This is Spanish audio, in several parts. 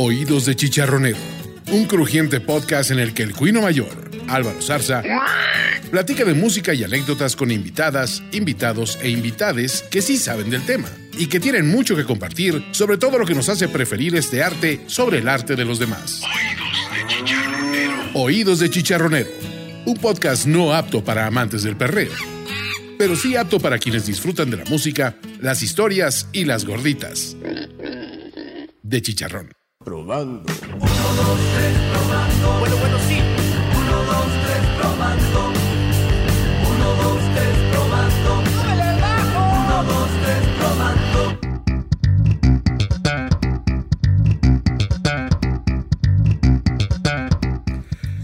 Oídos de Chicharronero, un crujiente podcast en el que el cuino mayor, Álvaro Zarza, platica de música y anécdotas con invitadas, invitados e invitades que sí saben del tema y que tienen mucho que compartir sobre todo lo que nos hace preferir este arte sobre el arte de los demás. Oídos de Chicharronero. Oídos de Chicharronero, un podcast no apto para amantes del perreo, pero sí apto para quienes disfrutan de la música, las historias y las gorditas. De chicharrón. Probando. Uno, dos, tres, probando. Bueno, bueno, sí. Uno, dos, tres, probando. Uno, dos, tres, probando. ¡Súbele el bajo! Uno, dos, tres, probando.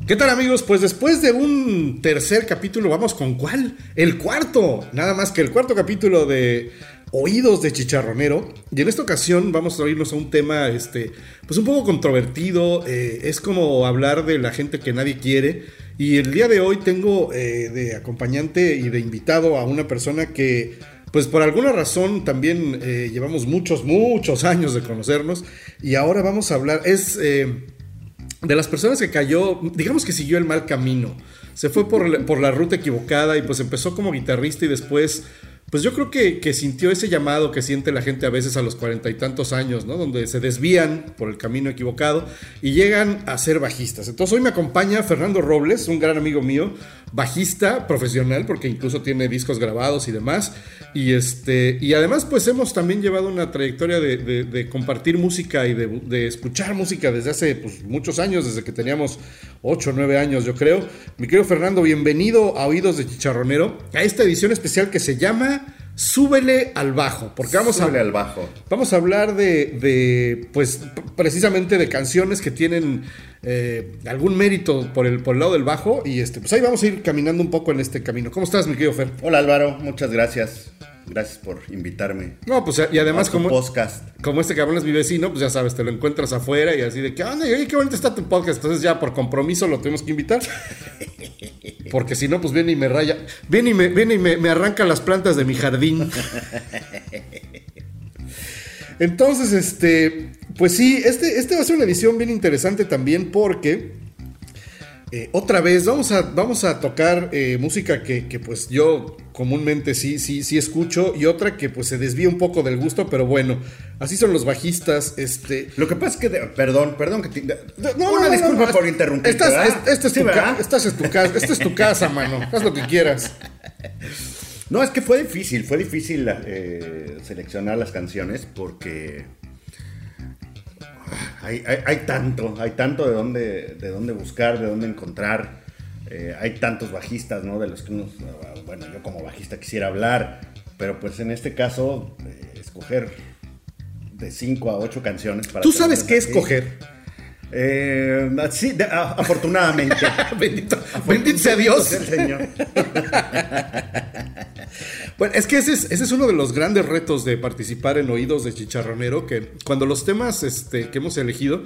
¿Qué tal amigos? Pues después de un tercer capítulo, vamos con cuál? El cuarto. Nada más que el cuarto capítulo de Oídos de Chicharronero. Y en esta ocasión vamos a oírnos a un tema, este, pues un poco controvertido. eh, es como hablar de la gente que nadie quiere. Y el día de hoy tengo eh, de acompañante y de invitado a una persona que, pues por alguna razón también eh, llevamos muchos, muchos años de conocernos. Y ahora vamos a hablar, es... de las personas que cayó, digamos que siguió el mal camino. Se fue por, por la ruta equivocada y pues empezó como guitarrista y después, pues yo creo que, sintió ese llamado que siente la gente a veces a los cuarenta y tantos años, ¿no? Donde se desvían por el camino equivocado y llegan a ser bajistas. Entonces hoy me acompaña Fernando Robles, un gran amigo mío, bajista profesional, porque incluso tiene discos grabados y demás. Y, este, y además pues hemos también llevado una trayectoria de, compartir música y de, de escuchar música desde hace pues, muchos años, desde que teníamos 8 o 9 años yo creo. Mi querido Fernando, bienvenido a Oídos de Chicharronero, a esta edición especial que se llama Súbele al bajo, porque vamos Súbele a al bajo. Vamos a hablar de, de, pues, precisamente de canciones que tienen eh, algún mérito por el, por el lado del bajo. Y este, pues ahí vamos a ir caminando un poco en este camino. ¿Cómo estás, mi querido Fer? Hola Álvaro, muchas gracias. Gracias por invitarme. No, pues y además como, podcast. como este cabrón es mi vecino, pues ya sabes, te lo encuentras afuera y así de que, anda, qué bonito está tu podcast. Entonces ya por compromiso lo tenemos que invitar. Porque si no, pues viene y me raya. Viene y me, viene y me, me arranca las plantas de mi jardín. Entonces, este, pues sí, este, este va a ser una edición bien interesante también porque eh, otra vez vamos a, vamos a tocar eh, música que, que, pues yo comúnmente sí, sí, sí escucho y otra que pues se desvía un poco del gusto, pero bueno, así son los bajistas, este... Lo que pasa es que, de- perdón, perdón que te, No, una no, disculpa no, por interrumpir. Estás, es- esta es, tu ca- ¿verdad? estás en tu casa, esta es tu casa, mano. Haz lo que quieras. No, es que fue difícil, fue difícil eh, seleccionar las canciones porque hay, hay- hay tanto, hay tanto de dónde, de dónde buscar, de dónde encontrar. Eh, hay tantos bajistas, ¿no? De los que uno, ah, bueno, yo como bajista quisiera hablar, pero pues en este caso, eh, escoger de 5 a 8 canciones para... ¿Tú sabes qué aquí. escoger? Eh, sí, de- a- afortunadamente. Bendito, bendito sea Dios. Sea el Señor. Bueno, es que ese es, ese es uno de los grandes retos de participar en Oídos de Chicharronero, que cuando los temas este, que hemos elegido,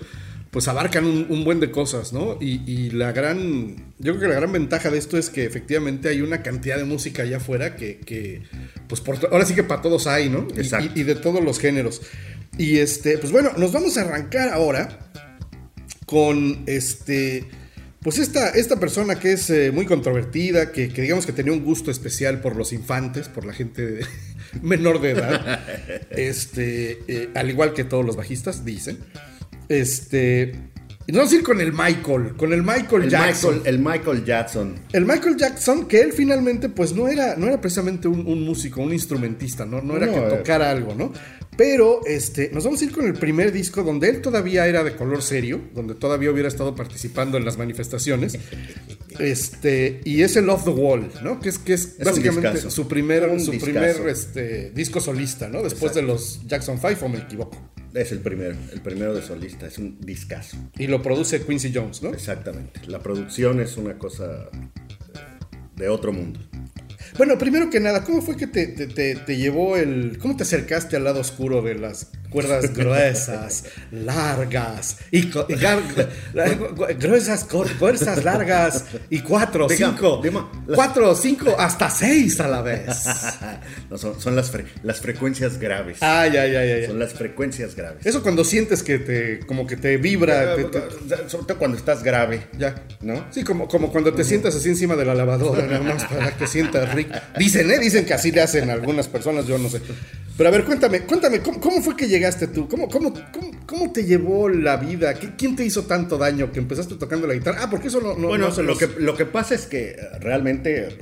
pues abarcan un, un buen de cosas, ¿no? Y, y la gran, yo creo que la gran ventaja de esto es que efectivamente hay una cantidad de música allá afuera que, que, pues por, ahora sí que para todos hay, ¿no? Y- Exacto. Y, y de todos los géneros. Y este, pues bueno, nos vamos a arrancar ahora con este. Pues esta, esta persona que es eh, muy controvertida, que, que digamos que tenía un gusto especial por los infantes, por la gente de- menor de edad, este, eh, al igual que todos los bajistas, dicen. Este, y vamos a ir con el Michael, con el Michael El Jackson. Michael, el Michael Jackson. El Michael Jackson, que él finalmente, pues no era, no era precisamente un, un músico, un instrumentista, ¿no? No era No, que eh. tocara algo, ¿no? Pero este, nos vamos a ir con el primer disco donde él todavía era de color serio, donde todavía hubiera estado participando en las manifestaciones. Este, y es el Off the Wall, ¿no? Que es, que es, básicamente su primer, su primer este, disco solista, ¿no? Después Exacto. de los Jackson 5, o me equivoco. Es el primero, el primero de solista, es un discazo. Y lo produce Quincy Jones, ¿no? Exactamente. La producción es una cosa eh, de otro mundo. Bueno, primero que nada, ¿cómo fue que te, te- te- llevó el. ¿Cómo te acercaste al lado oscuro de las cuerdas gruesas, largas y, co- y gar- gruesas, gruesas, largas y cuatro, cinco, cuatro, cinco, hasta seis a la vez. No, son son las, fre- las frecuencias graves. Ay, ay, ay, ay. Son las frecuencias graves. Eso cuando sientes que te, como que te vibra, te- te- Sobre todo cuando estás grave. ya. ¿No? Sí, como, como cuando te sientas así encima de la lavadora, nada más para que sientas rico. Dicen, ¿eh? Dicen que así le hacen algunas personas, yo no sé. Pero a ver, cuéntame, cuéntame, ¿cómo, cómo fue que llegaste tú? ¿Cómo, cómo, cómo, cómo te llevó la vida? ¿Qui- ¿Quién te hizo tanto daño que empezaste tocando la guitarra? Ah, porque eso no, no, Bueno, no se lo, que, lo que pasa es que eh, realmente,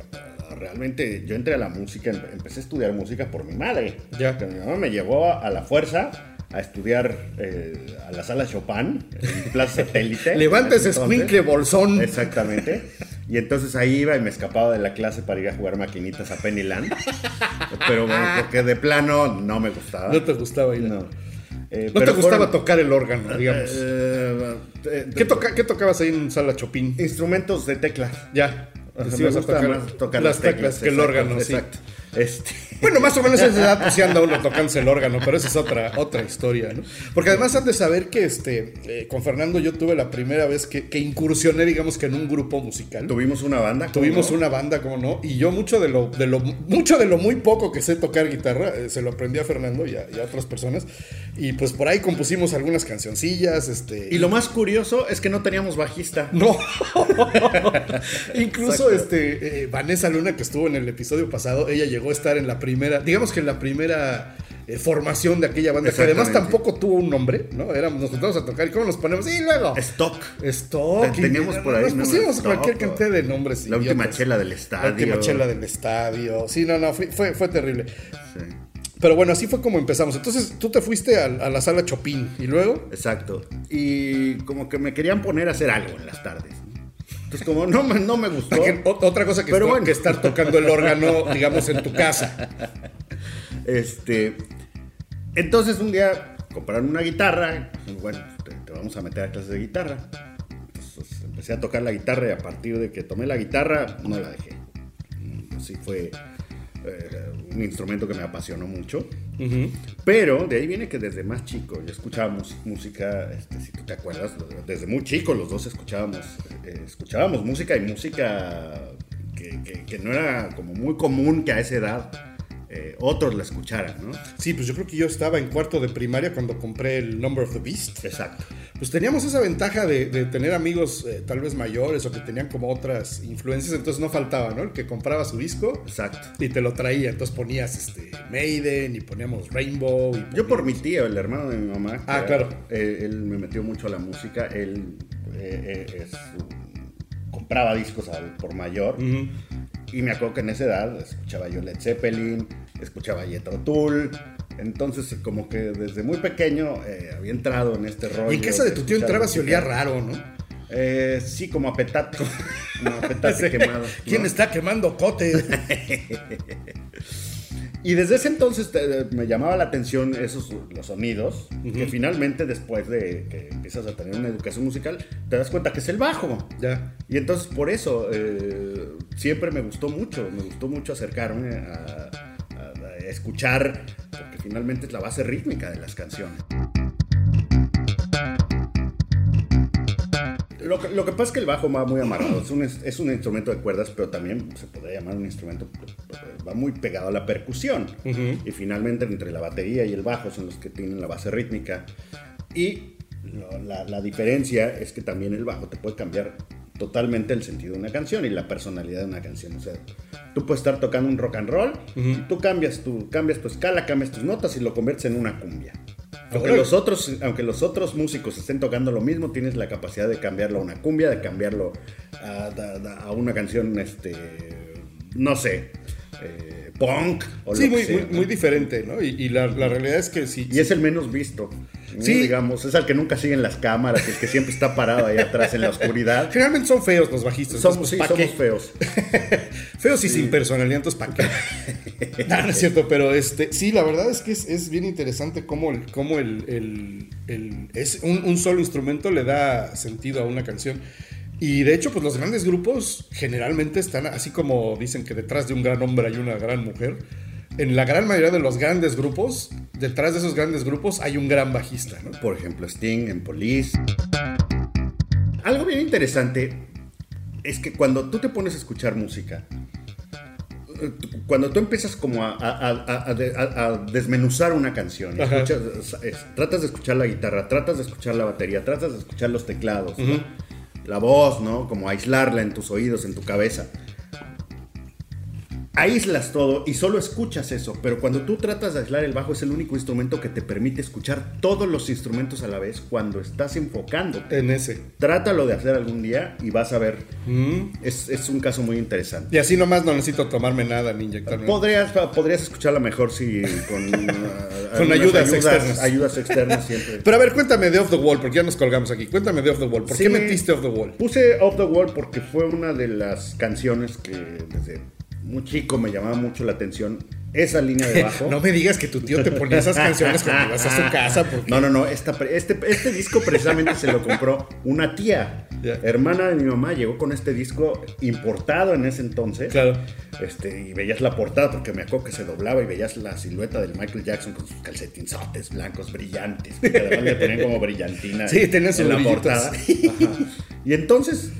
realmente yo entré a la música, em- empecé a estudiar música por mi madre. Ya. Que mi mamá me llevó a, la fuerza a estudiar eh, a la sala Chopin en Plaza Satélite. Levanta ese En ese entonces. escuincle bolsón. Exactamente. Y entonces ahí iba y me escapaba de la clase para ir a jugar maquinitas a Pennyland. Pero bueno, porque de plano no me gustaba. No te gustaba ir. No. Eh, No te gustaba fueron- tocar el órgano, digamos. eh, eh, ¿Qué, toca- qué tocabas ahí en Sala Chopin? Instrumentos de tecla. Ya. Ajá, me a tocar más tocar las teclas que el exacto, órgano, sí. Exacto. Este, Bueno, más o menos a esa edad pues sí anda uno tocándose el órgano, pero esa es otra, otra historia, ¿no? Porque además han de saber que este, eh, con Fernando yo tuve la primera vez que, que incursioné, digamos que en un grupo musical. tuvimos una banda. ¿cómo Tuvimos no? una banda, como no, y yo mucho de lo, de lo, mucho de lo muy poco que sé tocar guitarra, eh, se lo aprendí a Fernando y a, y a otras personas. Y pues por ahí compusimos algunas cancioncillas, este. Y lo más curioso es que no teníamos bajista. No. Incluso este eh, Vanessa Luna, que estuvo en el episodio pasado, ella llegó a estar en la primera, digamos que en la primera eh, formación de aquella banda, que además tampoco tuvo un nombre, ¿no? Éramos, nos juntamos a tocar y cómo nos ponemos, y luego. Stock. Stock. Te- teníamos y- por ahí, Nos ¿no? pusimos Stock, cualquier cantidad de nombres. La última idiotas. chela del La estadio. última chela del estadio. Sí, no, no, fue, fue, fue terrible. Sí, Pero bueno, así fue como empezamos. Entonces tú te fuiste a, a la sala Chopin y luego. exacto. Y como que me querían poner a hacer algo en las tardes. Entonces, como no me, no me gustó. Que- otra cosa que, Pero estar, bueno. que estar tocando el órgano, digamos, en tu casa. Este. Entonces un día compraron una guitarra. Bueno, te, te vamos a meter a clases de guitarra. Entonces empecé a tocar la guitarra y a partir de que tomé la guitarra, no la dejé. Así fue eh, un instrumento que me apasionó mucho. Pero de ahí viene que desde más chico ya escuchábamos música, este, si tú te acuerdas, desde muy chico los dos escuchábamos, eh, escuchábamos música y música que, que- que no era como muy común que a esa edad eh, otros la escucharan, ¿no? Sí, pues yo creo que yo estaba en cuarto de primaria cuando compré el Number of the Beast. Exacto. Pues teníamos esa ventaja de, de tener amigos eh, tal vez mayores o que tenían como otras influencias, entonces no faltaba, ¿no? El que compraba su disco Exacto. y te lo traía, entonces ponías este Maiden y poníamos Rainbow. Y Yo por mi tío, el hermano de mi mamá, Ah, era- claro. eh, él me metió mucho a la música, él eh, eh, es compraba discos por mayor Ujú. Y me acuerdo que en esa edad escuchaba yo Led Zeppelin, escuchaba Jethro Tull, entonces como que desde muy pequeño eh, había entrado en este rollo. Y en casa de tu tío entrabas y olía raro, ¿no? Eh, sí, como a petate, como a petate quemado. ¿Quién está quemando cote? Y desde ese entonces te- me llamaba la atención esos los sonidos, que finalmente después de que empiezas a tener una educación musical, te das cuenta que es el bajo. ya. Y entonces por eso eh, siempre me gustó mucho, me gustó mucho acercarme a, a- a escuchar, porque finalmente es la base rítmica de las canciones. Lo que, lo que pasa es que el bajo va muy amarrado, es un, es un instrumento de cuerdas, pero también se podría llamar un instrumento, va muy pegado a la percusión. Y finalmente entre la batería y el bajo son los que tienen la base rítmica. Y lo- la, la diferencia es que también el bajo te puede cambiar totalmente el sentido de una canción y la personalidad de una canción. O sea, tú puedes estar tocando un rock and roll, y tú cambias tu, cambias tu escala, cambias tus notas y lo conviertes en una cumbia. Aunque los, otros, aunque los otros músicos estén tocando lo mismo, tienes la capacidad de cambiarlo a una cumbia, de cambiarlo a, a- a una canción, este, no sé, eh, punk o Sí, lo muy, que sea, muy, ¿no? muy diferente, ¿no? Y, y la, la realidad es que sí. Y es el menos visto. Sí. Digamos, es al que nunca siguen las cámaras, el que siempre está parado ahí atrás en la oscuridad. Generalmente son feos los bajistas. Somos, sí, pues, feos. Feos y sin personalidad, entonces ¿para qué? no, no es cierto, pero este, sí, la verdad es que es, es bien interesante cómo, el, cómo el, el- el- es un, un solo instrumento le da sentido a una canción. Y de hecho, pues los grandes grupos generalmente están así como dicen que detrás de un gran hombre hay una gran mujer. En la gran mayoría de los grandes grupos, detrás de esos grandes grupos hay un gran bajista, ¿no? Por ejemplo, Sting en Police. Algo bien interesante es que cuando tú te pones a escuchar música, cuando tú empiezas como a, a- a- a- de- a- a desmenuzar una canción, Ajá. escuchas- es- tratas de escuchar la guitarra, tratas de escuchar la batería, tratas de escuchar los teclados, ¿no? la voz, ¿no? Como aislarla en tus oídos, en tu cabeza. Aíslas todo y solo escuchas eso, pero cuando tú tratas de aislar el bajo es el único instrumento que te permite escuchar todos los instrumentos a la vez cuando estás enfocándote. En ese. Trátalo de hacer algún día y vas a ver. Mm. Es, es un caso muy interesante. Y así nomás no necesito tomarme nada ni inyectarme. Podrías, podrías escucharla mejor si con, uh, Con algunas ayudas externas. Ayudas externas siempre. Pero a ver, cuéntame de Off the Wall, porque ya nos colgamos aquí. Cuéntame de Off the Wall. ¿Por Sí. qué metiste Off the Wall? Puse Off the Wall porque fue una de las canciones que desde muy chico me llamaba mucho la atención. Esa línea de bajo. No me digas que tu tío te ponía esas canciones cuando ibas a su casa. Porque... No, no, no. esta este, este disco precisamente se lo compró una tía, hermana de mi mamá. Llegó con este disco importado en ese entonces. Claro. Este, y veías la portada porque me acuerdo que se doblaba y veías la silueta del Michael Jackson con sus calcetinzotes blancos brillantes. Que además le ponían como brillantina Sí, tenía sus en la brillitos. portada. Ajá. Y entonces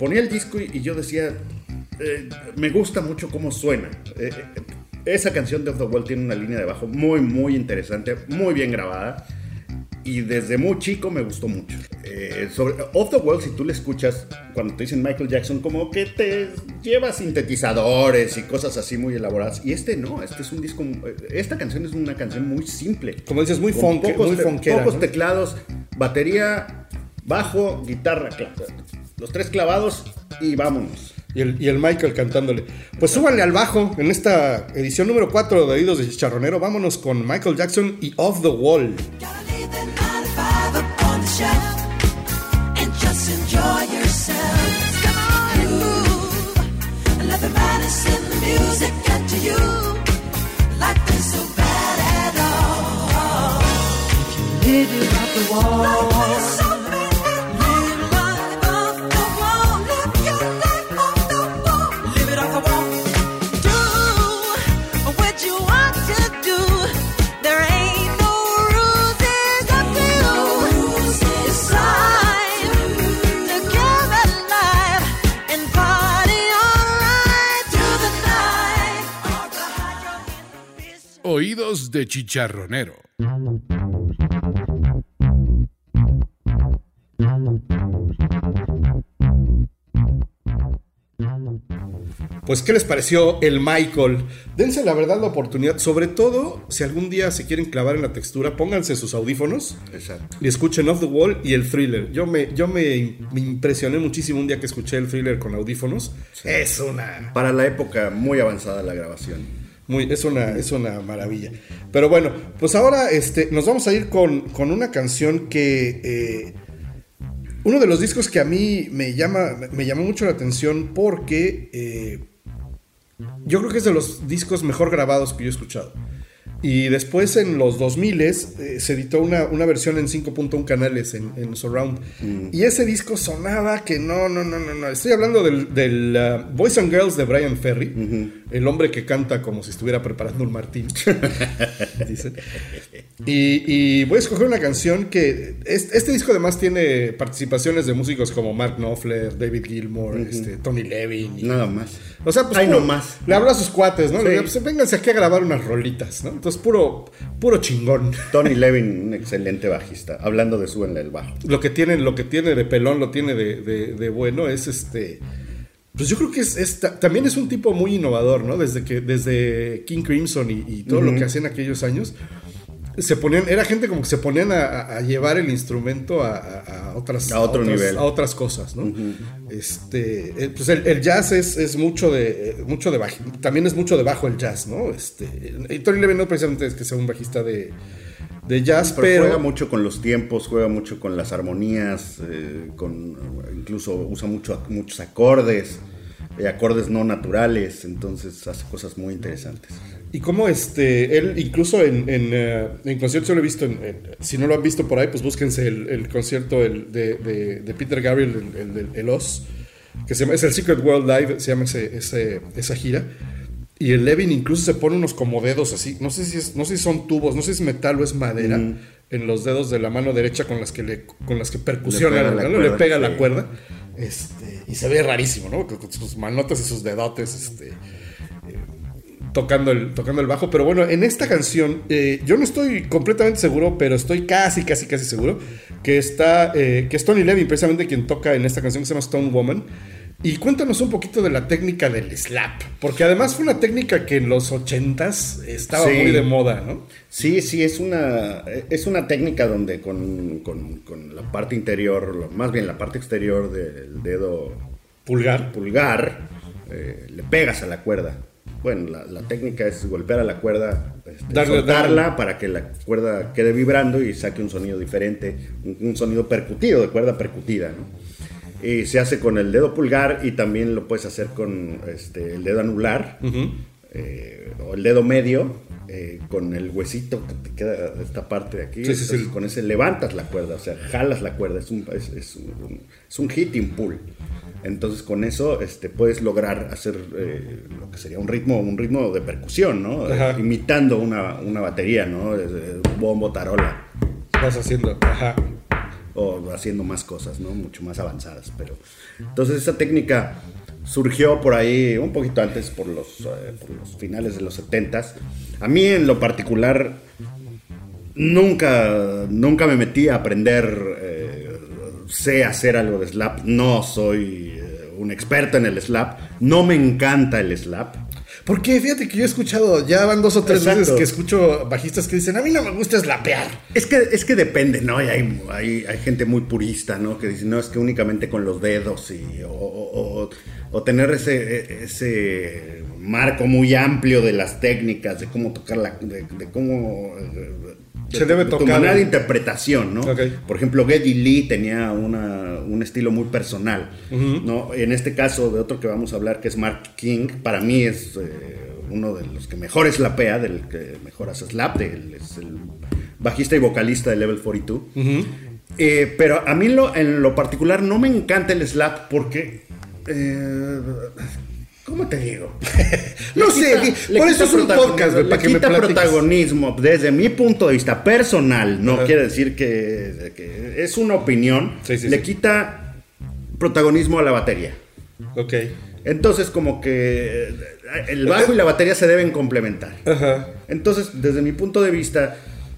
ponía el disco y, y yo decía, eh, me gusta mucho cómo suena. Eh, eh, esa canción de Off the Wall tiene una línea de bajo muy, muy interesante, muy bien grabada. Y desde muy chico me gustó mucho. Eh, sobre Off the Wall, si tú le escuchas, cuando te dicen Michael Jackson, como que te lleva sintetizadores y cosas así muy elaboradas. Y este no, este es un disco. eh, Esta canción es una canción muy simple. Como dices, muy funk, pocos muy funkera, Pocos ¿no? teclados, batería, bajo, guitarra, los tres clavados y vámonos. Y el, Michael cantándole. Pues súbanle al bajo en esta edición número 4 de Oídos de Chicharronero. Vámonos con Michael Jackson y Off the Wall. Gotta leave that de chicharronero. Pues, ¿qué les pareció el Michael? Dense la verdad la oportunidad. Sobre todo, si algún día se quieren clavar en la textura, pónganse sus audífonos Exacto. y escuchen Off the Wall y el thriller. Yo me, yo me, me impresioné muchísimo un día que escuché el thriller con audífonos. Es una. Para la época muy avanzada la grabación. Muy, es, una, es una maravilla. Pero bueno, pues ahora este, nos vamos a ir con, con una canción que. eh, uno de los discos que a mí me llama, me llamó mucho la atención porque eh, yo creo que es de los discos mejor grabados que yo he escuchado. Y después en los 2000 eh, se editó una, una versión en 5.1 canales en, en Surround. Y ese disco sonaba que no, no, no, no, no. Estoy hablando del, del, uh, Boys and Girls de Brian Ferry, el hombre que canta como si estuviera preparando un martín. Dicen. Y, y voy a escoger una canción que. es- Este, disco además tiene participaciones de músicos como Mark Knopfler, David Gilmour, este, Tony Levin. y- Nada más. o sea, pues Ay, puro- no más. Le habló a sus cuates, ¿no? Le Sí. dijo, pues vénganse aquí a grabar unas rolitas, ¿no? Entonces, puro, puro chingón. Tony Levin, un excelente bajista. Hablando de súbenle el bajo. Lo que tiene, lo que tiene de pelón, lo tiene de, de- de bueno, es este. Pues yo creo que es, es ta- también es un tipo muy innovador, ¿no? Desde que, desde King Crimson y, y todo lo que hacían aquellos años. Se ponían, era gente como que se ponían a, llevar el instrumento a, a- otras A otro otras- nivel. a otras cosas, ¿no? Este, eh, pues el, el jazz es, es mucho de eh, mucho de bajo, también es mucho de bajo el jazz, ¿no? Este, y Tony Levin no precisamente es que sea un bajista de, de jazz, Pero, pero, juega mucho con los tiempos, juega mucho con las armonías, eh, con, incluso usa mucho, muchos acordes, eh, acordes no naturales, entonces hace cosas muy interesantes. Y como este, él incluso en, en, en conciertos yo lo he visto, en- en- si no lo han visto por ahí, pues búsquense el, el concierto el de, de- de Peter Gabriel, el, el, el Oz, que se llama, es el Secret World Live, se llama ese, ese- esa gira. Y el Levin incluso se pone unos como dedos así. No sé si, es, no sé si son tubos, no sé si es metal o es madera. En los dedos de la mano derecha con las que, le, con las que percusiona, Le pega la le cuerda, pega sí. la cuerda. Este, y se ve rarísimo, ¿no? Con, sus manotas y sus dedotes. Este, tocando el, tocando el bajo. Pero bueno, en esta canción, eh, yo no estoy completamente seguro, pero estoy casi, casi, casi seguro que está, eh, que es Tony Levin, precisamente quien toca en esta canción que se llama Stone Woman. Y cuéntanos un poquito de la técnica del slap, porque además fue una técnica que en los 80s estaba Sí. muy de moda, ¿no? Sí, sí, es una, es una técnica donde con, con- con la parte interior, más bien la parte exterior del dedo Pulgar. pulgar, eh, le pegas a la cuerda. Bueno, la, la técnica es golpear a la cuerda, este, Darle- soltarla darle. para que la cuerda quede vibrando y saque un sonido diferente, un, un sonido percutido, de cuerda percutida, ¿no? Y se hace con el dedo pulgar y también lo puedes hacer con este, el dedo anular eh, o el dedo medio eh, con el huesito que te queda esta parte de aquí. Sí, sí, sí. Con ese levantas la cuerda, o sea, jalas la cuerda, es un, es, es un, es un hitting pull. Entonces con eso este, puedes lograr hacer eh, lo que sería un ritmo, un ritmo de percusión, ¿no? Ajá. Imitando una, una batería, ¿no? Bombo, tarola Vas haciendo. Ajá. O haciendo más cosas, ¿no? Mucho más avanzadas, pero entonces esa técnica surgió por ahí un poquito antes, por los, eh, por los finales de los 70s. A mí en lo particular nunca, nunca me metí a aprender, eh, sé hacer algo de slap, no soy eh, un experto en el slap, no me encanta el slap. Porque fíjate que yo he escuchado, ya van dos o tres Exacto. veces que escucho bajistas que dicen, a mí no me gusta slapear. Es que, es que depende, ¿no? Y hay, hay, hay gente muy purista, ¿no? Que dice, no, es que únicamente con los dedos y, o, o- o- o tener ese, ese marco muy amplio de las técnicas, de cómo tocar la... de, de cómo... Se debe tocar. manera de interpretación, ¿no? Por ejemplo, Geddy Lee tenía una- un estilo muy personal, ¿no? En este caso, de otro que vamos a hablar, que es Mark King, para mí es eh, uno de los que mejor slapea, del que mejor hace slap, del- es el bajista y vocalista de Level 42. Eh, pero a mí lo, en lo particular no me encanta el slap porque... eh, ¿Cómo te digo? No sé, por eso es un podcast, güey, le para que me quita platiques. protagonismo desde mi punto de vista personal, no Ajá. quiere decir que, que es una opinión, Sí, sí, le sí. quita protagonismo a la batería. Ok. Entonces como que eh, el bajo y la batería se deben complementar. Ajá. Entonces, desde mi punto de vista,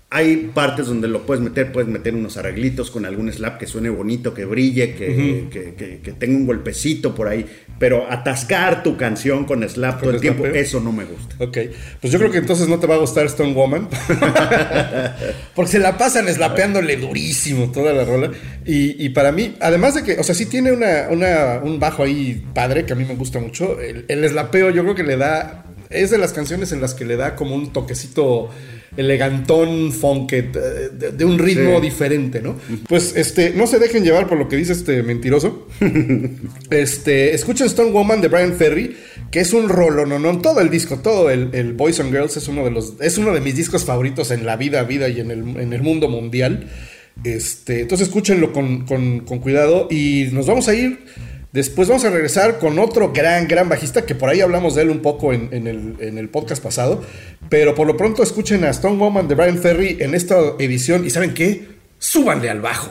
hay partes donde lo puedes meter, puedes meter unos arreglitos con algún slap que suene bonito, que brille, que, que- que- que tenga un golpecito por ahí, pero atascar tu canción con slap todo el tiempo, eso no me gusta. Ok, pues yo creo que entonces no te va a gustar Stone Woman. Porque se la pasan slapeándole durísimo toda la rola. Y, y para mí, además de que, o sea, sí tiene una, una- un bajo ahí padre que a mí me gusta mucho. El, el slapeo yo creo que le da. Es de las canciones en las que le da como un toquecito elegantón, funked, eh, de, de un ritmo Sí. diferente, ¿no? Pues este, no se dejen llevar por lo que dice este mentiroso. Este, escuchen Stone Woman de Brian Ferry, que es un rolo, no, no, todo el disco, todo el, el Boys and Girls es uno de los, es uno de mis discos favoritos en la vida, vida y en el, en el mundo mundial. Este, entonces escúchenlo con, con- con cuidado y nos vamos a ir. Después vamos a regresar con otro gran, gran bajista, que por ahí hablamos de él un poco en, el, en el podcast pasado. Pero por lo pronto escuchen a Stone Woman de Brian Ferry en esta edición. ¿Y saben qué? Súbanle al bajo.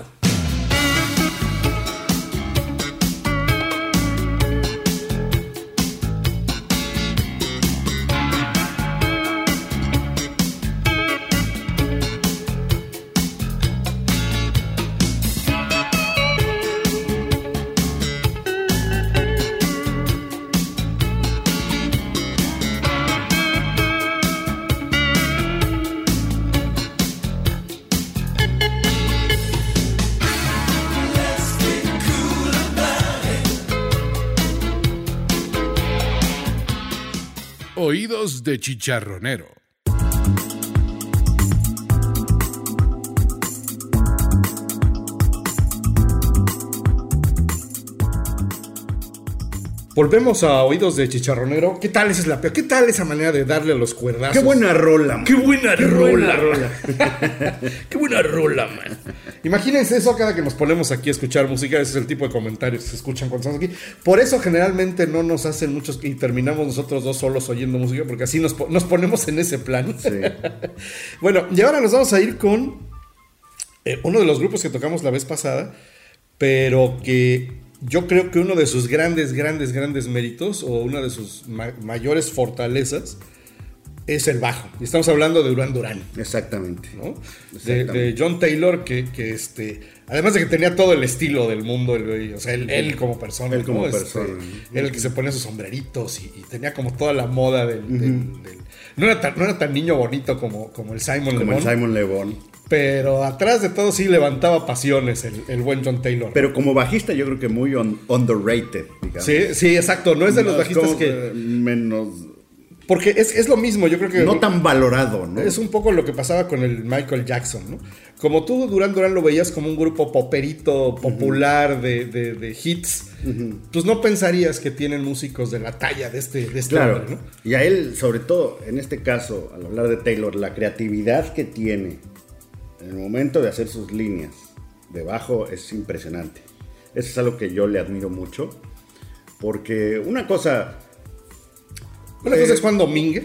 De chicharronero. Volvemos a Oídos de Chicharronero. ¿Qué tal esa es la ¿Qué tal esa manera de darle a los cuerdazos? Qué buena rola, man. ¡Qué buena Qué rola! buena rola. ¡Qué buena rola, man! Imagínense eso cada que nos ponemos aquí a escuchar música, ese es el tipo de comentarios que se escuchan cuando estamos aquí. Por eso generalmente no nos hacen muchos y terminamos nosotros dos solos oyendo música, porque así nos, po- nos ponemos en ese plan. Sí. bueno, y ahora nos vamos a ir con eh, uno de los grupos que tocamos la vez pasada, pero que yo creo que uno de sus grandes, grandes, grandes méritos o una de sus ma- mayores fortalezas es el bajo. Y estamos hablando de Duran Duran. Exactamente. ¿no? De, Exactamente. de John Taylor, que, que, este, además de que tenía todo el estilo del mundo, el güey, o sea, él, él como persona, Él como ¿no? Este, persona. era el que se ponía sus sombreritos y, y tenía como toda la moda del... del- del- no, era tan, no era tan niño bonito como, como el Simon Como el Simon Le Bon. pero atrás de todo sí levantaba pasiones el, el buen John Taylor. Pero como bajista yo creo que muy un- underrated, digamos. sí, sí, exacto, no es de los No, bajistas que... Menos... Porque es, es lo mismo, yo creo que... No tan valorado, ¿no? Es un poco lo que pasaba con el Michael Jackson, ¿no? Como tú, Duran Duran lo veías como un grupo poperito, popular, de, de- de hits, pues no pensarías que tienen músicos de la talla de este, de este Claro. hombre, ¿no? Y a él, sobre todo, en este caso, al hablar de Taylor, la creatividad que tiene en el momento de hacer sus líneas de bajo es impresionante. Eso es algo que yo le admiro mucho. Porque una cosa, Una Eh, cosa es Juan Domínguez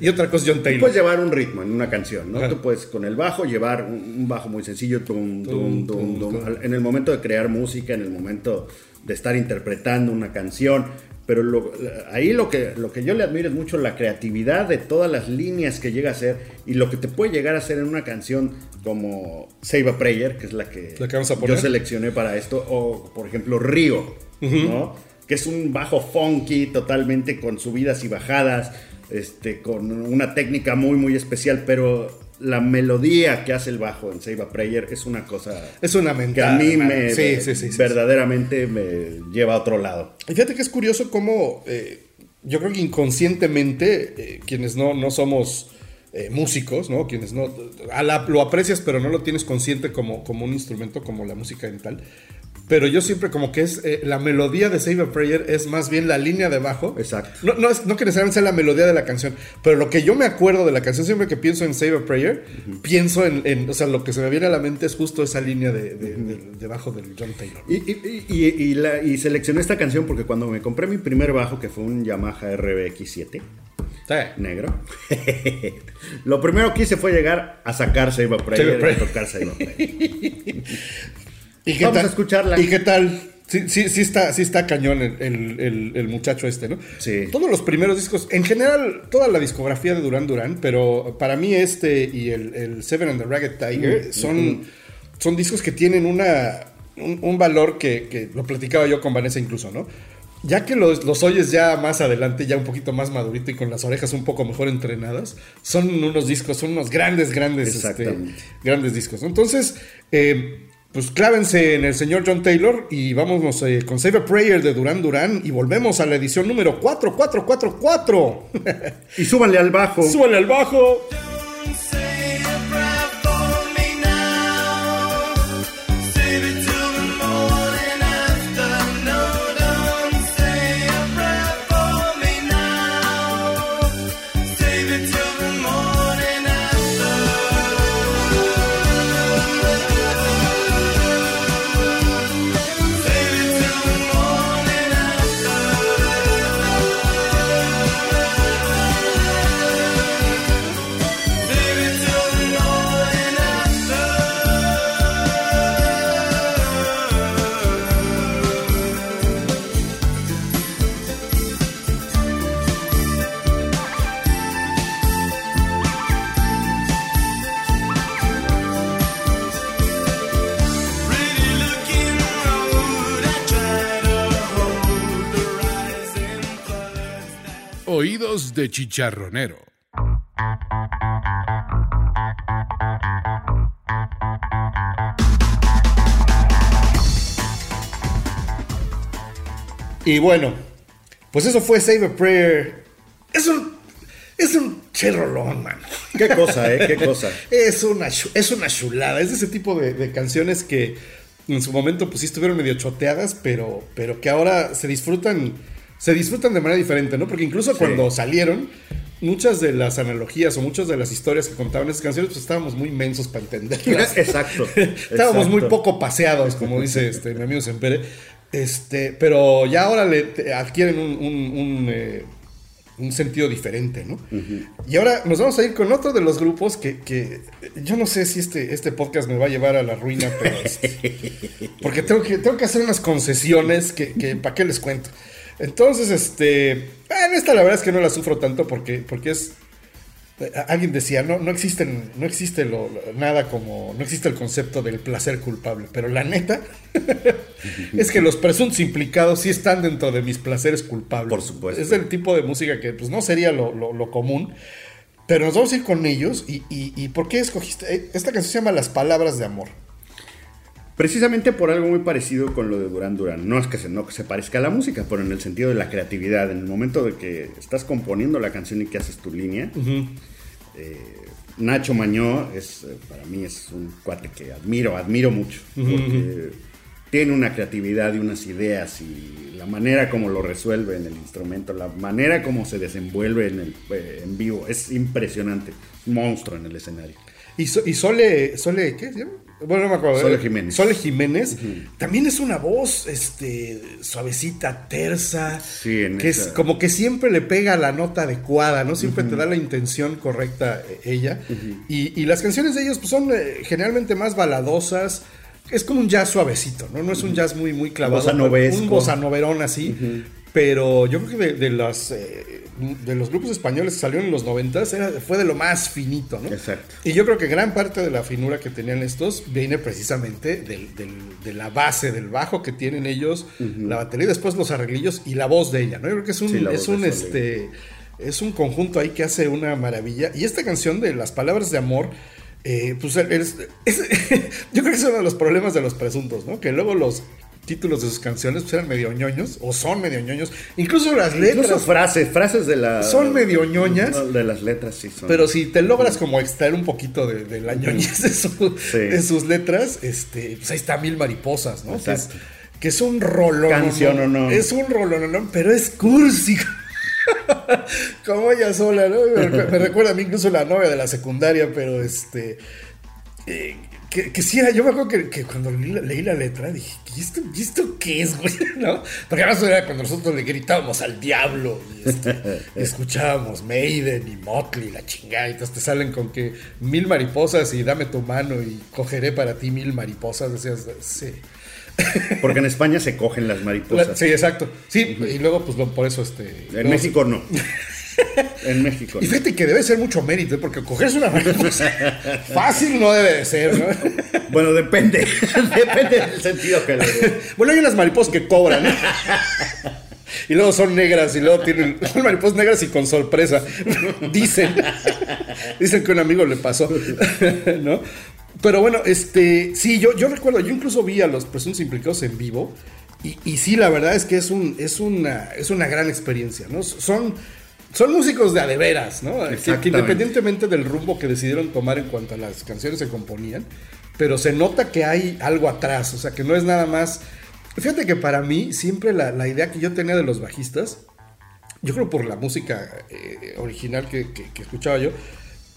y otra cosa es John tú Taylor. puedes llevar un ritmo en una canción, ¿no? Tú puedes con el bajo llevar un, bajo muy sencillo, tum, Tum, tum, en el momento de crear música, en el momento de estar interpretando una canción. Pero lo- ahí lo que, lo que yo le admiro es mucho la creatividad de todas las líneas que llega a hacer y lo que te puede llegar a hacer en una canción como Save a Prayer, que es la que, La que vamos a poner. yo seleccioné para esto, o por ejemplo Río, ¿no? Que es un bajo funky totalmente con subidas y bajadas, este, con una técnica muy muy especial, pero la melodía que hace el bajo en Save a Prayer es una cosa Es una que a mí me, Sí, sí, sí, sí. verdaderamente me lleva a otro lado. Y fíjate que es curioso cómo eh, yo creo que inconscientemente eh, quienes no, no somos eh, músicos, ¿no? Quienes no a la- lo aprecias pero no lo tienes consciente como, como un instrumento como la música en tal. Pero yo siempre como que es eh, la melodía de Save a Prayer es más bien la línea de bajo. Exacto. No, no, es, no que necesariamente sea la melodía de la canción, pero lo que yo me acuerdo de la canción, siempre que pienso en Save a Prayer, pienso en, en- o sea, lo que se me viene a la mente es justo esa línea de, de- de- de bajo del John Taylor. Y, y- y- y la- y seleccioné esta canción porque cuando me compré mi primer bajo, que fue un Yamaha RBX7, Sí. negro. Lo primero que hice fue llegar a sacar Save a Prayer y tocar Save a Prayer. ¿Y qué Vamos tal? a escucharla. ¿Y qué tal? Sí, sí, sí está, sí está cañón el, el- el- el muchacho este, ¿no? Sí. Todos los primeros discos, en general, toda la discografía de Duran Duran, pero para mí este y el, Seven and the Ragged Tiger son, son discos que tienen una, un, un valor que, que lo platicaba yo con Vanessa incluso, ¿no? Ya que los, los oyes ya más adelante, ya un poquito más madurito y con las orejas un poco mejor entrenadas, son unos discos, son unos grandes, grandes, este, grandes discos. Entonces, eh, pues clávense en el señor John Taylor y vámonos eh, con Save a Prayer de Duran Duran y volvemos a la edición número 4444. Y súbanle al bajo. Súbale al bajo. De chicharronero. Y bueno, pues eso fue Save a Prayer. Es un, es un cherrolón, man. Qué cosa, ¿eh? Qué cosa. Es una, es una chulada. Es de ese tipo de, de canciones que en su momento pues sí estuvieron medio choteadas, pero, pero que ahora se disfrutan, se disfrutan de manera diferente, ¿no? Porque incluso cuando salieron, muchas de las analogías o muchas de las historias que contaban esas canciones, pues estábamos muy mensos para entenderlas. Exacto. Estábamos muy poco paseados, como dice este, mi amigo Sempere. Este, pero ya ahora le adquieren un, un- un, eh, un sentido diferente, ¿no? Y ahora nos vamos a ir con otro de los grupos que, que yo no sé si este, este podcast me va a llevar a la ruina, pero este, porque tengo que, tengo que hacer unas concesiones que, que ¿para qué les cuento? Entonces, este, en esta la verdad es que no la sufro tanto porque, porque es Alguien decía, no, no existen, no existe lo, lo- nada como, no existe el concepto del placer culpable, pero la neta es que los presuntos implicados sí están dentro de mis placeres culpables. Por supuesto. Es el tipo de música que pues no sería lo, común, pero nos vamos a ir con ellos y, y- y ¿por qué escogiste? Esta canción se llama Las Palabras de Amor. Precisamente por algo muy parecido con lo de Duran Duran. No es que se, no que se parezca a la música, pero en el sentido de la creatividad. En el momento de que estás componiendo la canción y que haces tu línea, eh, Nacho Mañó es, eh, para mí es un cuate que admiro, admiro mucho. Porque tiene una creatividad y unas ideas y la manera como lo resuelve en el instrumento, la manera como se desenvuelve en, el, eh, en vivo, es impresionante. Monstruo en el escenario. Y, So- y Sole, Sole, ¿qué se llama? Bueno, no me acuerdo. Sole Jiménez. Sole Jiménez también es una voz este, suavecita, tersa. Sí, en que es como que siempre le pega la nota adecuada, ¿no? Siempre te da la intención correcta eh, ella. y, y las canciones de ellos pues, son eh, generalmente más baladosas. Es como un jazz suavecito, ¿no? No es un jazz muy, muy clavado. Bossa. Un bossa noverón así. Pero yo creo que de, de las, eh, de los grupos españoles que salieron en los 90 fue de lo más finito, ¿no? Exacto. Y yo creo que gran parte de la finura que tenían estos viene precisamente del- del- de la base del bajo que tienen ellos, la batería, después los arreglillos y la voz de ella, ¿no? Yo creo que es un, Sí, es un este es un conjunto ahí que hace una maravilla. Y esta canción de las palabras de amor, eh, pues es- es- yo creo que es uno de los problemas de los presuntos, ¿no? Que luego los títulos de sus canciones pues, eran medio ñoños, o son medio ñoños, incluso las letras. Incluso frases, frases de la. Son medio ñoñas. No, De las letras, sí son. Pero si te logras como extraer un poquito de, de la ñoñez de, su- Sí. de sus letras, este, pues ahí está Mil Mariposas, ¿no? Que es, que es un rolón. Canción o no. Es un rolón, pero es cursi. como ella sola, ¿no? Me recuerda a mí incluso la novia de la secundaria, pero este... eh, que, que sí era, yo me acuerdo que, que cuando leí la, leí la letra dije, ¿y esto, ¿y esto qué es, güey? ¿No? Porque además era cuando nosotros le gritábamos al diablo y, este, escuchábamos Maiden y Motley, la chingada, y entonces te salen con que mil mariposas y dame tu mano y cogeré para ti mil mariposas. Decías, sí. Porque en España se cogen las La- mariposas. sí, exacto. Sí, y luego, pues lo- por eso este. En luego- México no. En México Y fíjate que debe ser mucho mérito, ¿eh? porque cogerse una mariposa fácil no debe de ser, ¿no? Bueno, depende. depende del sentido que le dé. Bueno, hay unas mariposas que cobran. ¿eh? Y luego son negras y luego tienen mariposas negras y con sorpresa. Dicen. Dicen que un amigo le pasó. ¿No? Pero bueno, este. Sí, yo, yo recuerdo, yo incluso vi a los presuntos implicados en vivo. Y, y sí, la verdad es que es, un, es, una, es una gran experiencia, ¿no? Son, son músicos de a de veras, ¿no? Que- Que, Exactamente. independientemente del rumbo que decidieron tomar en cuanto a las canciones se componían, pero se nota que hay algo atrás, o sea, que no es nada más... Fíjate que para mí siempre la, la idea que yo tenía de los bajistas, yo creo por la música eh, original que, que- que escuchaba yo,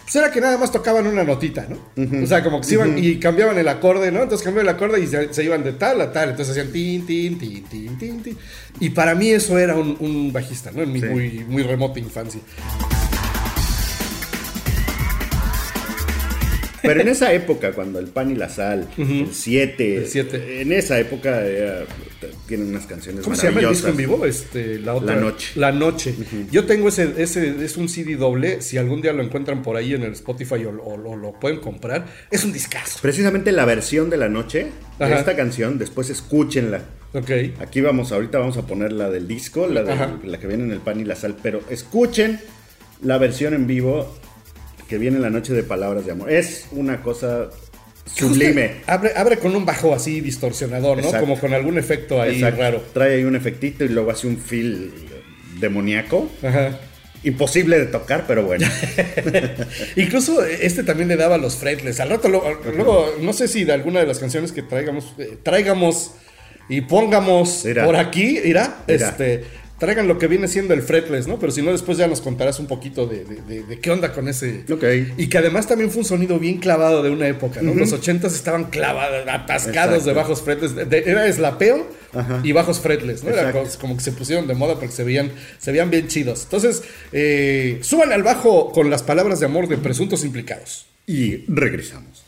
pues era que nada más tocaban una notita, ¿no? O sea, como que se iban y cambiaban el acorde, ¿no? Entonces cambiaban el acorde y se, se iban de tal a tal. Entonces hacían tin, tin, tin, tin, tin, tin. Y para mí eso era un, un bajista, ¿no? En mi Sí. muy, muy remota infancia. Pero en esa época, cuando el pan y la sal, el 7, El siete. en esa época era- tienen unas canciones ¿Cómo se llama el disco maravillosas. en vivo? Este, la, otra, La Noche. La Noche. Yo tengo ese, ese, es un CD doble. Si algún día lo encuentran por ahí en el Spotify o, o- o lo pueden comprar, es un discazo. Precisamente la versión de la noche de esta canción, después escúchenla. Ok. Aquí vamos, ahorita vamos a poner la del disco, la, de- la que viene en el pan y la sal, pero escuchen la versión en vivo que viene en la noche de palabras de amor. Es una cosa sublime. Abre, abre con un bajo así distorsionador, ¿no? Exacto. Como con algún efecto ahí Exacto. raro. Trae ahí un efectito y luego hace un feel demoníaco. Ajá. Imposible de tocar, pero bueno. Incluso este también le daba los fretless. Al rato, lo- luego, no sé si de alguna de las canciones que traigamos, eh, traigamos y pongamos Mira. por aquí, irá, este, traigan lo que viene siendo el fretless, ¿no? Pero si no, después ya nos contarás un poquito de, de- de- de qué onda con ese. Ok. Y que además también fue un sonido bien clavado de una época, ¿no? Los ochentas estaban clavados, atascados Exacto. de bajos fretless. Era slapeo Ajá. y bajos fretless, ¿no? Era como que se pusieron de moda porque se veían, se veían bien chidos. Entonces, eh, suban al bajo con las palabras de amor de presuntos implicados. Y regresamos.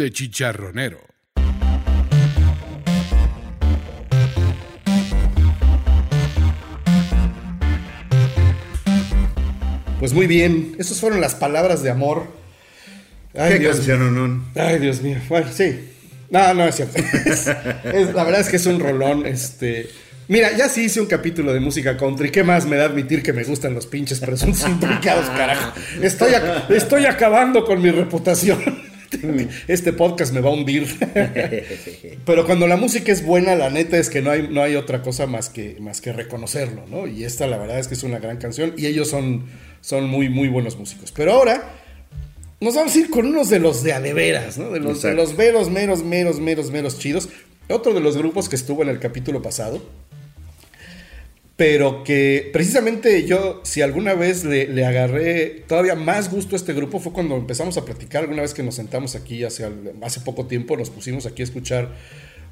De chicharronero. Pues muy bien, esas fueron las palabras de amor. Ay, ¿Qué Dios canción, no? Ay, Dios mío. Bueno, sí. No, no es cierto. Es- es- la verdad es que es un rolón. Este. Mira, ya sí hice un capítulo de música country. ¿Qué más me da admitir que me gustan los pinches presuntos implicados, carajo? Estoy, ac- estoy acabando con mi reputación. Este podcast me va a hundir. Pero cuando la música es buena, la neta es que no hay, no hay otra cosa más que, más que reconocerlo, ¿no? Y esta, la verdad es que es una gran canción. Y ellos son, son muy, muy buenos músicos. Pero ahora nos vamos a ir con unos de los de adeveras, ¿no? De los, de los veros, meros, meros, meros, meros chidos. Otro de los grupos que estuvo en el capítulo pasado. Pero que precisamente yo, si alguna vez le, le agarré todavía más gusto a este grupo, fue cuando empezamos a platicar. Alguna vez que nos sentamos aquí hace, hace poco tiempo, nos pusimos aquí a escuchar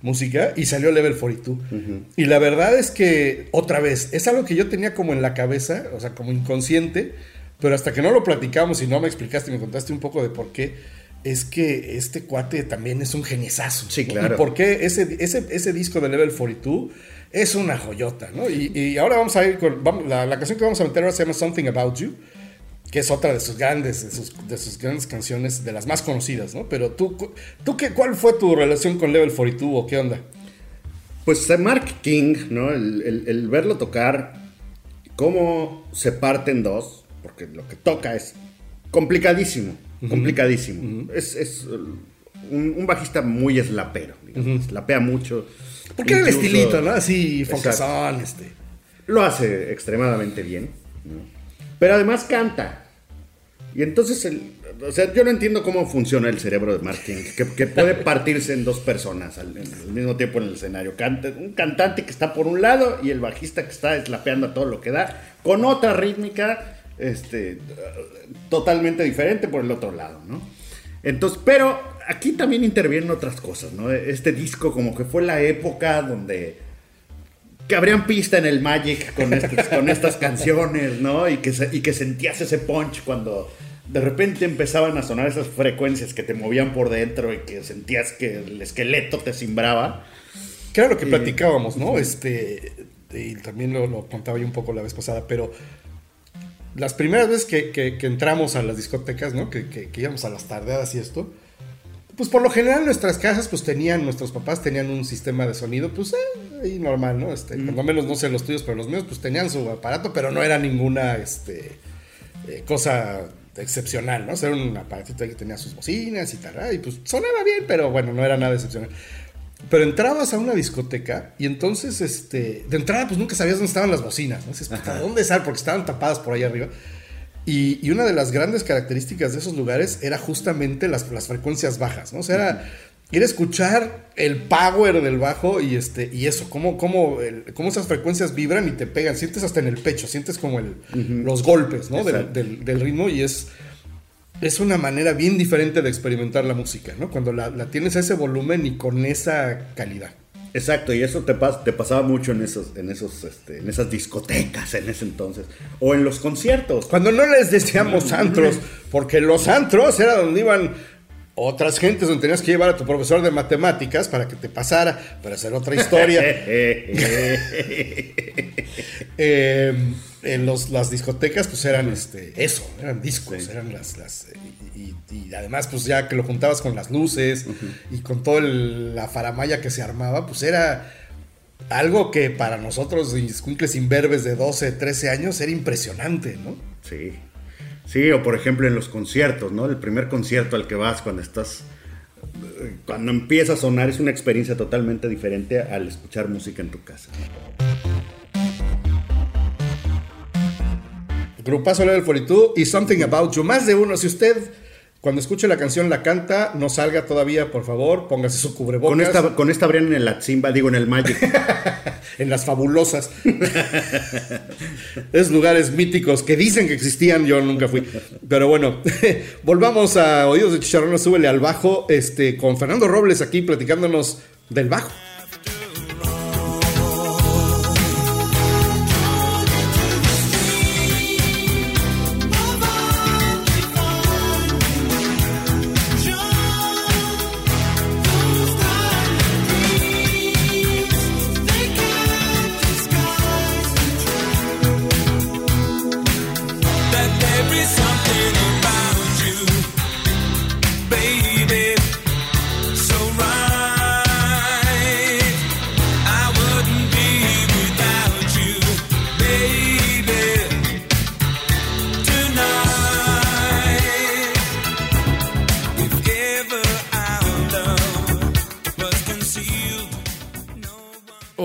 música y salió Level 42. Y la verdad es que, otra vez, es algo que yo tenía como en la cabeza, o sea, como inconsciente, pero hasta que no lo platicamos y no me explicaste y me contaste un poco de por qué, es que este cuate también es un geniesazo. Sí, claro. Y por qué ese, ese, ese disco de Level 42 es una joyota, ¿no? Y, y ahora vamos a ir con. vamos- la, la canción que vamos a meter ahora se llama Something About You, que es otra de sus grandes, de sus, de sus grandes canciones, de las más conocidas, ¿no? Pero tú, ¿tú qué, ¿cuál fue tu relación con Level 42 o qué onda? Pues eh, Mark King, ¿no? El, el- el verlo tocar, cómo se parte en dos, porque lo que toca es complicadísimo, complicadísimo. Es, es, uh, un, un bajista muy eslapero, digamos, eslapea mucho. Porque era el estilito, ¿no? Así, funkazón, este. Lo hace extremadamente bien, ¿no? pero además canta. Y entonces, el- o sea, yo no entiendo cómo funciona el cerebro de Mark King, que, que puede partirse en dos personas al, al mismo tiempo en el escenario. Canta- un cantante que está por un lado y el bajista que está eslapeando a todo lo que da, con otra rítmica este, totalmente diferente por el otro lado, ¿no? Entonces, pero aquí también intervienen otras cosas, ¿no? Este disco como que fue la época donde que abrían pista en el Magic con, estas- con estas canciones, ¿no? Y que, y que sentías ese punch cuando de repente empezaban a sonar esas frecuencias que te movían por dentro y que sentías que el esqueleto te cimbraba. Que era lo que platicábamos, ¿no? Este, y también lo, lo contaba yo un poco la vez pasada, pero las primeras veces que, que- que entramos a las discotecas, ¿no? Que, que- que íbamos a las tardeadas y esto, pues por lo general nuestras casas, pues tenían, nuestros papás tenían un sistema de sonido, pues eh, ahí normal, ¿no? Este, Por lo menos no sé los tuyos, pero los míos, pues tenían su aparato, pero no era ninguna, este, eh, cosa excepcional, ¿no? O sea, era un aparatito ahí que tenía sus bocinas y tal, y pues sonaba bien, pero bueno, no era nada excepcional. Pero entrabas a una discoteca y entonces, este, de entrada, pues nunca sabías dónde estaban las bocinas, ¿no? Dices, ¿dónde están? Porque estaban tapadas por ahí arriba. Y, y una de las grandes características de esos lugares era justamente las, las frecuencias bajas, ¿no? O sea, era, era escuchar el power del bajo y, este, y eso, cómo, cómo, el- cómo esas frecuencias vibran y te pegan, sientes hasta en el pecho, sientes como el, los golpes, ¿no? Del, Exacto. del- del ritmo y es... es una manera bien diferente de experimentar la música, ¿no? Cuando la, la tienes a ese volumen y con esa calidad. Exacto, y eso te, pas- te pasaba mucho en esos, en esos, este, en esas discotecas en ese entonces. O en los conciertos. Cuando no les decíamos antros, porque los antros era donde iban otras gentes, donde tenías que llevar a tu profesor de matemáticas para que te pasara, para hacer otra historia. Eh, en los- las discotecas, pues eran este, eso, eran discos, eran las. las y, y- y además, pues ya que lo juntabas con las luces y con toda la faramaya que se armaba, pues era algo que para nosotros, cumples imberbes de 12, 13 años, era impresionante, ¿no? Sí. Sí, o por ejemplo en los conciertos, ¿no? El primer concierto al que vas cuando estás. eh, Cuando empieza a sonar es una experiencia totalmente diferente al escuchar música en tu casa. Grupazo Level 42 y Something About You. Más de uno. Si usted cuando escuche la canción la canta, no salga todavía, por favor. Póngase su cubrebocas. Con esta, con esta abrían en el Atzimba, digo en el Magic. En las fabulosas. es lugares míticos que dicen que existían. Yo nunca fui. Pero bueno, volvamos a Oídos de Chicharrón. Súbele al bajo. Este, con Fernando Robles aquí platicándonos del bajo.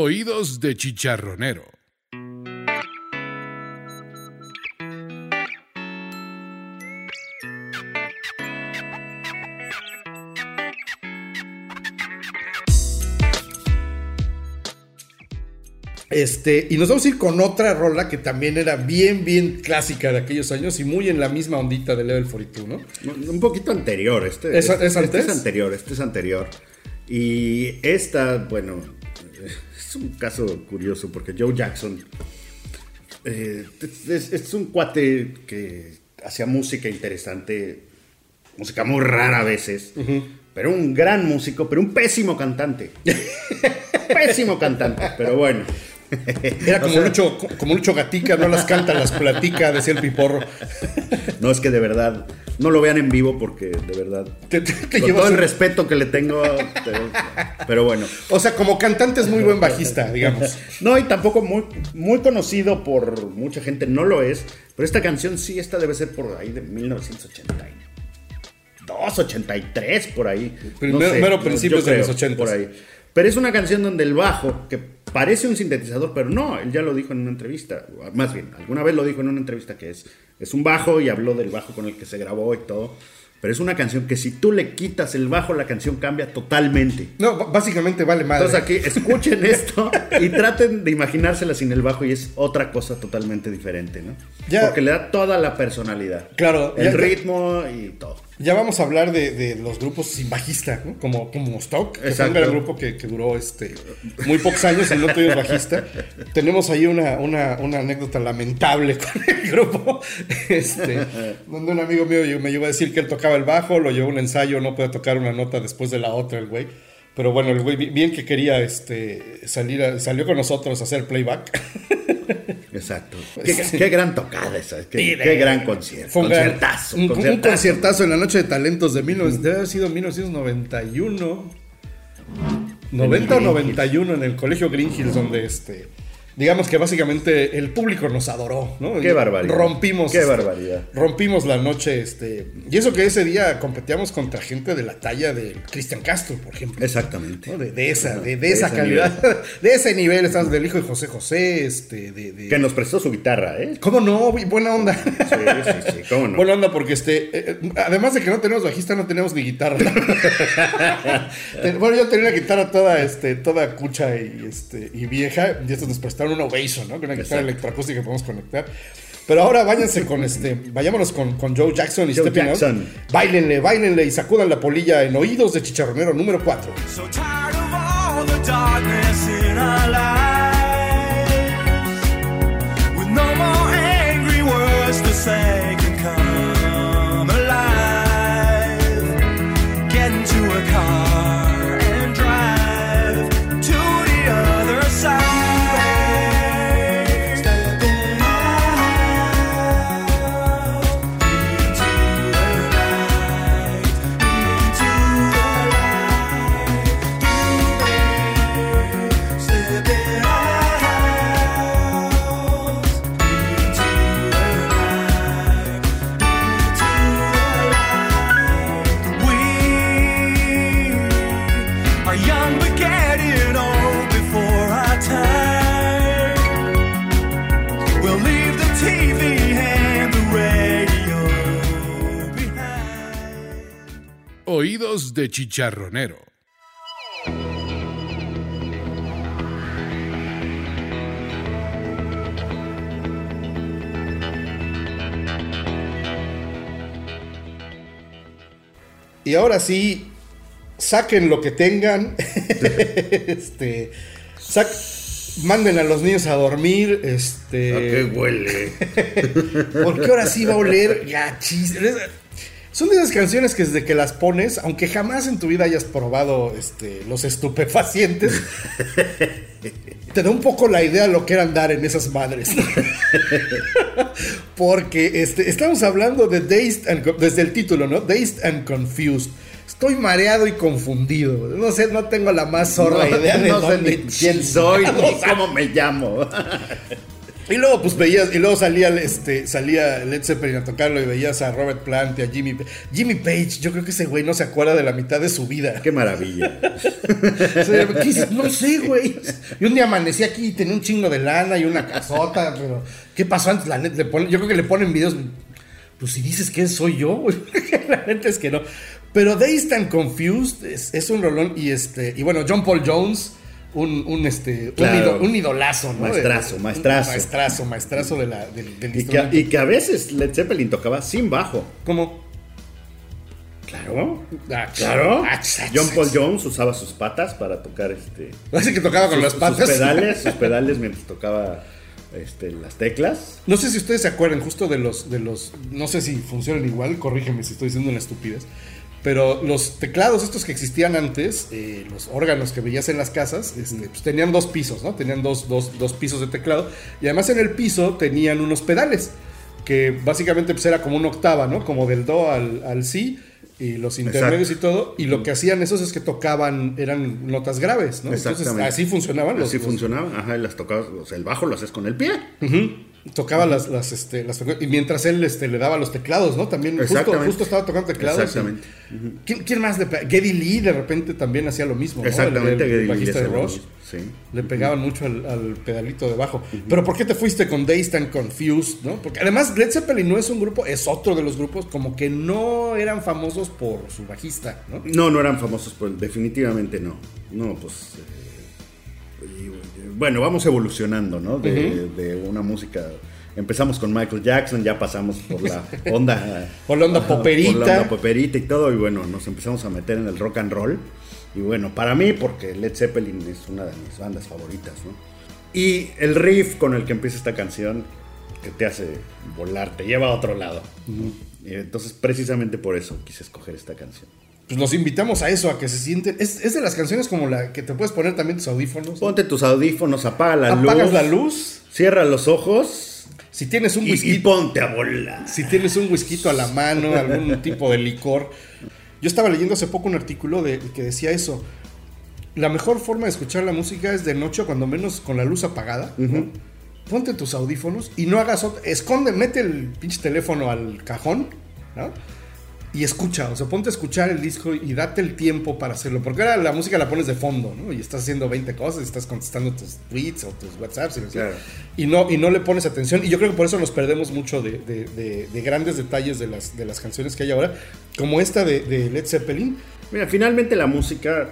Oídos de chicharronero. Este, y nos vamos a ir con otra rola que también era bien, bien clásica de aquellos años y muy en la misma ondita de Level 42, ¿no? Un poquito anterior. Este, ¿Es- es este antes? es anterior, este es anterior. Y esta, bueno, es un caso curioso porque Joe Jackson eh, es, es un cuate que hacía música interesante, música muy rara a veces, pero un gran músico, pero un pésimo cantante. pésimo cantante, pero bueno. Era O como, sea, Lucho, como Lucho Gatica, no las canta, las platica, decía el piporro. No es que de verdad, no lo vean en vivo porque de verdad, Te- te- te con llevas todo el respeto que le tengo, pero, bueno. O sea, como cantante es muy buen bajista, digamos. No, y tampoco muy, muy conocido por mucha gente, no lo es, pero esta canción sí, esta debe ser por ahí de 1982, 83, por ahí. Primero- mero principios de los creo, 80s. Por ahí. Pero es una canción donde el bajo, que parece un sintetizador, pero no, él ya lo dijo en una entrevista, más bien, alguna vez lo dijo en una entrevista que es, es un bajo y habló del bajo con el que se grabó y todo. Pero es una canción que si tú le quitas el bajo, la canción cambia totalmente. No, básicamente vale madre. Entonces aquí escuchen esto y traten de imaginársela sin el bajo y es otra cosa totalmente diferente, ¿no? Ya. Porque le da toda la personalidad. Claro, El ya- ritmo y todo. Ya vamos a hablar de, de los grupos sin bajista, ¿no? Como, como Stock, que fue un gran grupo que, que duró este, muy pocos años y no tuvimos bajista. Tenemos ahí una, una, una anécdota lamentable con el grupo, este, donde un amigo mío me llegó a decir que él tocaba el bajo, lo llevó a un ensayo, no podía tocar una nota después de la otra el güey. Pero bueno, el güey bi- bien que quería este, salir, a- salió con nosotros a hacer playback. Exacto. Qué, qué gran tocada esa. Qué, Sí, qué gran concierto. Fue un gran- conciertazo, un, conciertazo. conciertazo en la noche de talentos de 19, debe haber sido 1991. 90 o 91 en el colegio Green Hills, donde este. Digamos que básicamente el público nos adoró, ¿no? Qué barbaridad. Rompimos. Qué barbaridad. Rompimos la noche, este. Y eso que ese día competíamos contra gente de la talla de Cristian Castro, por ejemplo. Exactamente. ¿no? De, de esa, de, de De esa calidad, de ese nivel, estamos del hijo de José José, este, de, Que nos prestó su guitarra, ¿eh? ¿Cómo no? Buena onda. Sí, sí, sí, cómo no. Buena onda porque este, eh, eh, además de que no tenemos bajista, no tenemos ni guitarra. Bueno, yo tenía una guitarra toda, este, toda cucha y, este, y vieja, y estos nos prestaron una Ovation, ¿no? Con una guitarra electroacústica que podemos conectar. Pero ahora váyanse con este, vayámonos con, con Joe Jackson y Joe Stepping Out. Jackson. Báilenle, báilenle y sacudan la polilla en oídos de chicharronero número 4. So tired of all the darkness in our lives. With no more angry words to say De chicharronero. Y ahora sí, saquen lo que tengan. este, sac- manden a los niños a dormir. Este, ¿A qué huele? Porque ahora sí va a oler gachis. Son de esas canciones que desde que las pones, aunque jamás en tu vida hayas probado este, los estupefacientes, te da un poco la idea de lo que era andar en esas madres. Porque este, estamos hablando de Dazed and desde el título, ¿no? Dazed and Confused. Estoy mareado y confundido. No sé, no tengo la más zorra idea de no sé ni quién soy ni cómo me llamo. y luego pues veías, y luego salía este, salía Led Zeppelin a tocarlo y veías a Robert Plant y a Jimmy Jimmy Page, yo creo que ese güey no se acuerda de la mitad de su vida. Qué maravilla. No sé, güey. Y un día amanecí aquí y tenía un chingo de lana y una casota, pero ¿qué pasó antes? La neta, le ponen- yo creo que le ponen videos. Pues si dices que soy yo, güey. La neta es que no. Pero Dazed and Confused es, es un rolón y este. Y bueno, John Paul Jones, un, un este. un Claro. ido- Un, idolazo, ¿no? Maestrazo, Un maestrazo. Maestrazo, maestrazo de la, del, del Y que, instrumento. y que a veces Led Zeppelin tocaba sin bajo. ¿Cómo? Claro. Ah, Claro. ah, John Paul Jones usaba sus patas para tocar este. Parece que tocaba con sus, las patas. sus pedales, sus pedales mientras tocaba este, las teclas. No sé si ustedes se acuerdan justo de los, de los, no sé si funcionan igual, corrígeme si estoy diciendo una estupidez, pero los teclados estos que existían antes, eh, los órganos que veías en las casas, este, pues tenían dos pisos, ¿no? Tenían dos, dos, dos pisos de teclado y además en el piso tenían unos pedales que básicamente pues era como una octava, ¿no? Como del do al, al si y los intermedios y todo, y lo que hacían esos es que tocaban, eran notas graves, ¿no? Entonces así funcionaban los, Así los- funcionaba. Ajá, y las tocabas. O sea, el bajo lo haces con el pie. Tocaba las, las, este, las y mientras él este, le daba los teclados, ¿no? También justo, justo estaba tocando teclados. Exactamente. y- ¿Quién, quién más? Pe- Geddy Lee de repente también hacía lo mismo, ¿no? Exactamente. El, el- el Geddy Lee de Sí. Le pegaban mucho al, al pedalito de bajo. Pero ¿por qué te fuiste con Dazed and Confused, no? Porque además Led Zeppelin no es un grupo, es otro de los grupos como que no eran famosos por su bajista, ¿no? No, no eran famosos, por, definitivamente no. No, pues. eh, bueno, vamos evolucionando, ¿no? De, de una música. Empezamos con Michael Jackson, ya pasamos por la onda. Por la onda poperita. Por la onda poperita y todo, y bueno, nos empezamos a meter en el rock and roll. Y bueno, para mí, porque Led Zeppelin es una de mis bandas favoritas, ¿no? Y el riff con el que empieza esta canción, que te hace volar, te lleva a otro lado. Y entonces, precisamente por eso quise escoger esta canción. Pues los invitamos a eso, a que se sienten. Es, es de las canciones como la que te puedes poner también tus audífonos. ¿no? Ponte tus audífonos, apaga la luz. Apagas la luz. Cierra los ojos Si tienes un y, whisky, y ponte a volar. si tienes un whisky a la mano, algún tipo de licor. Yo estaba leyendo hace poco un artículo de, que decía eso. La mejor forma de escuchar la música es de noche, o cuando menos con la luz apagada. ¿no? Ponte tus audífonos y no hagas. Esconde, mete el pinche teléfono al cajón, ¿no? Y escucha, o sea, ponte a escuchar el disco y date el tiempo para hacerlo. Porque ahora la música la pones de fondo, ¿no? Y estás haciendo 20 cosas, y estás contestando tus tweets o tus WhatsApps y. Claro. y, no, y no le pones atención. Y yo creo que por eso nos perdemos mucho de, de- de- de grandes detalles de las, de las canciones que hay ahora. Como esta de, Led Zeppelin. Mira, finalmente la música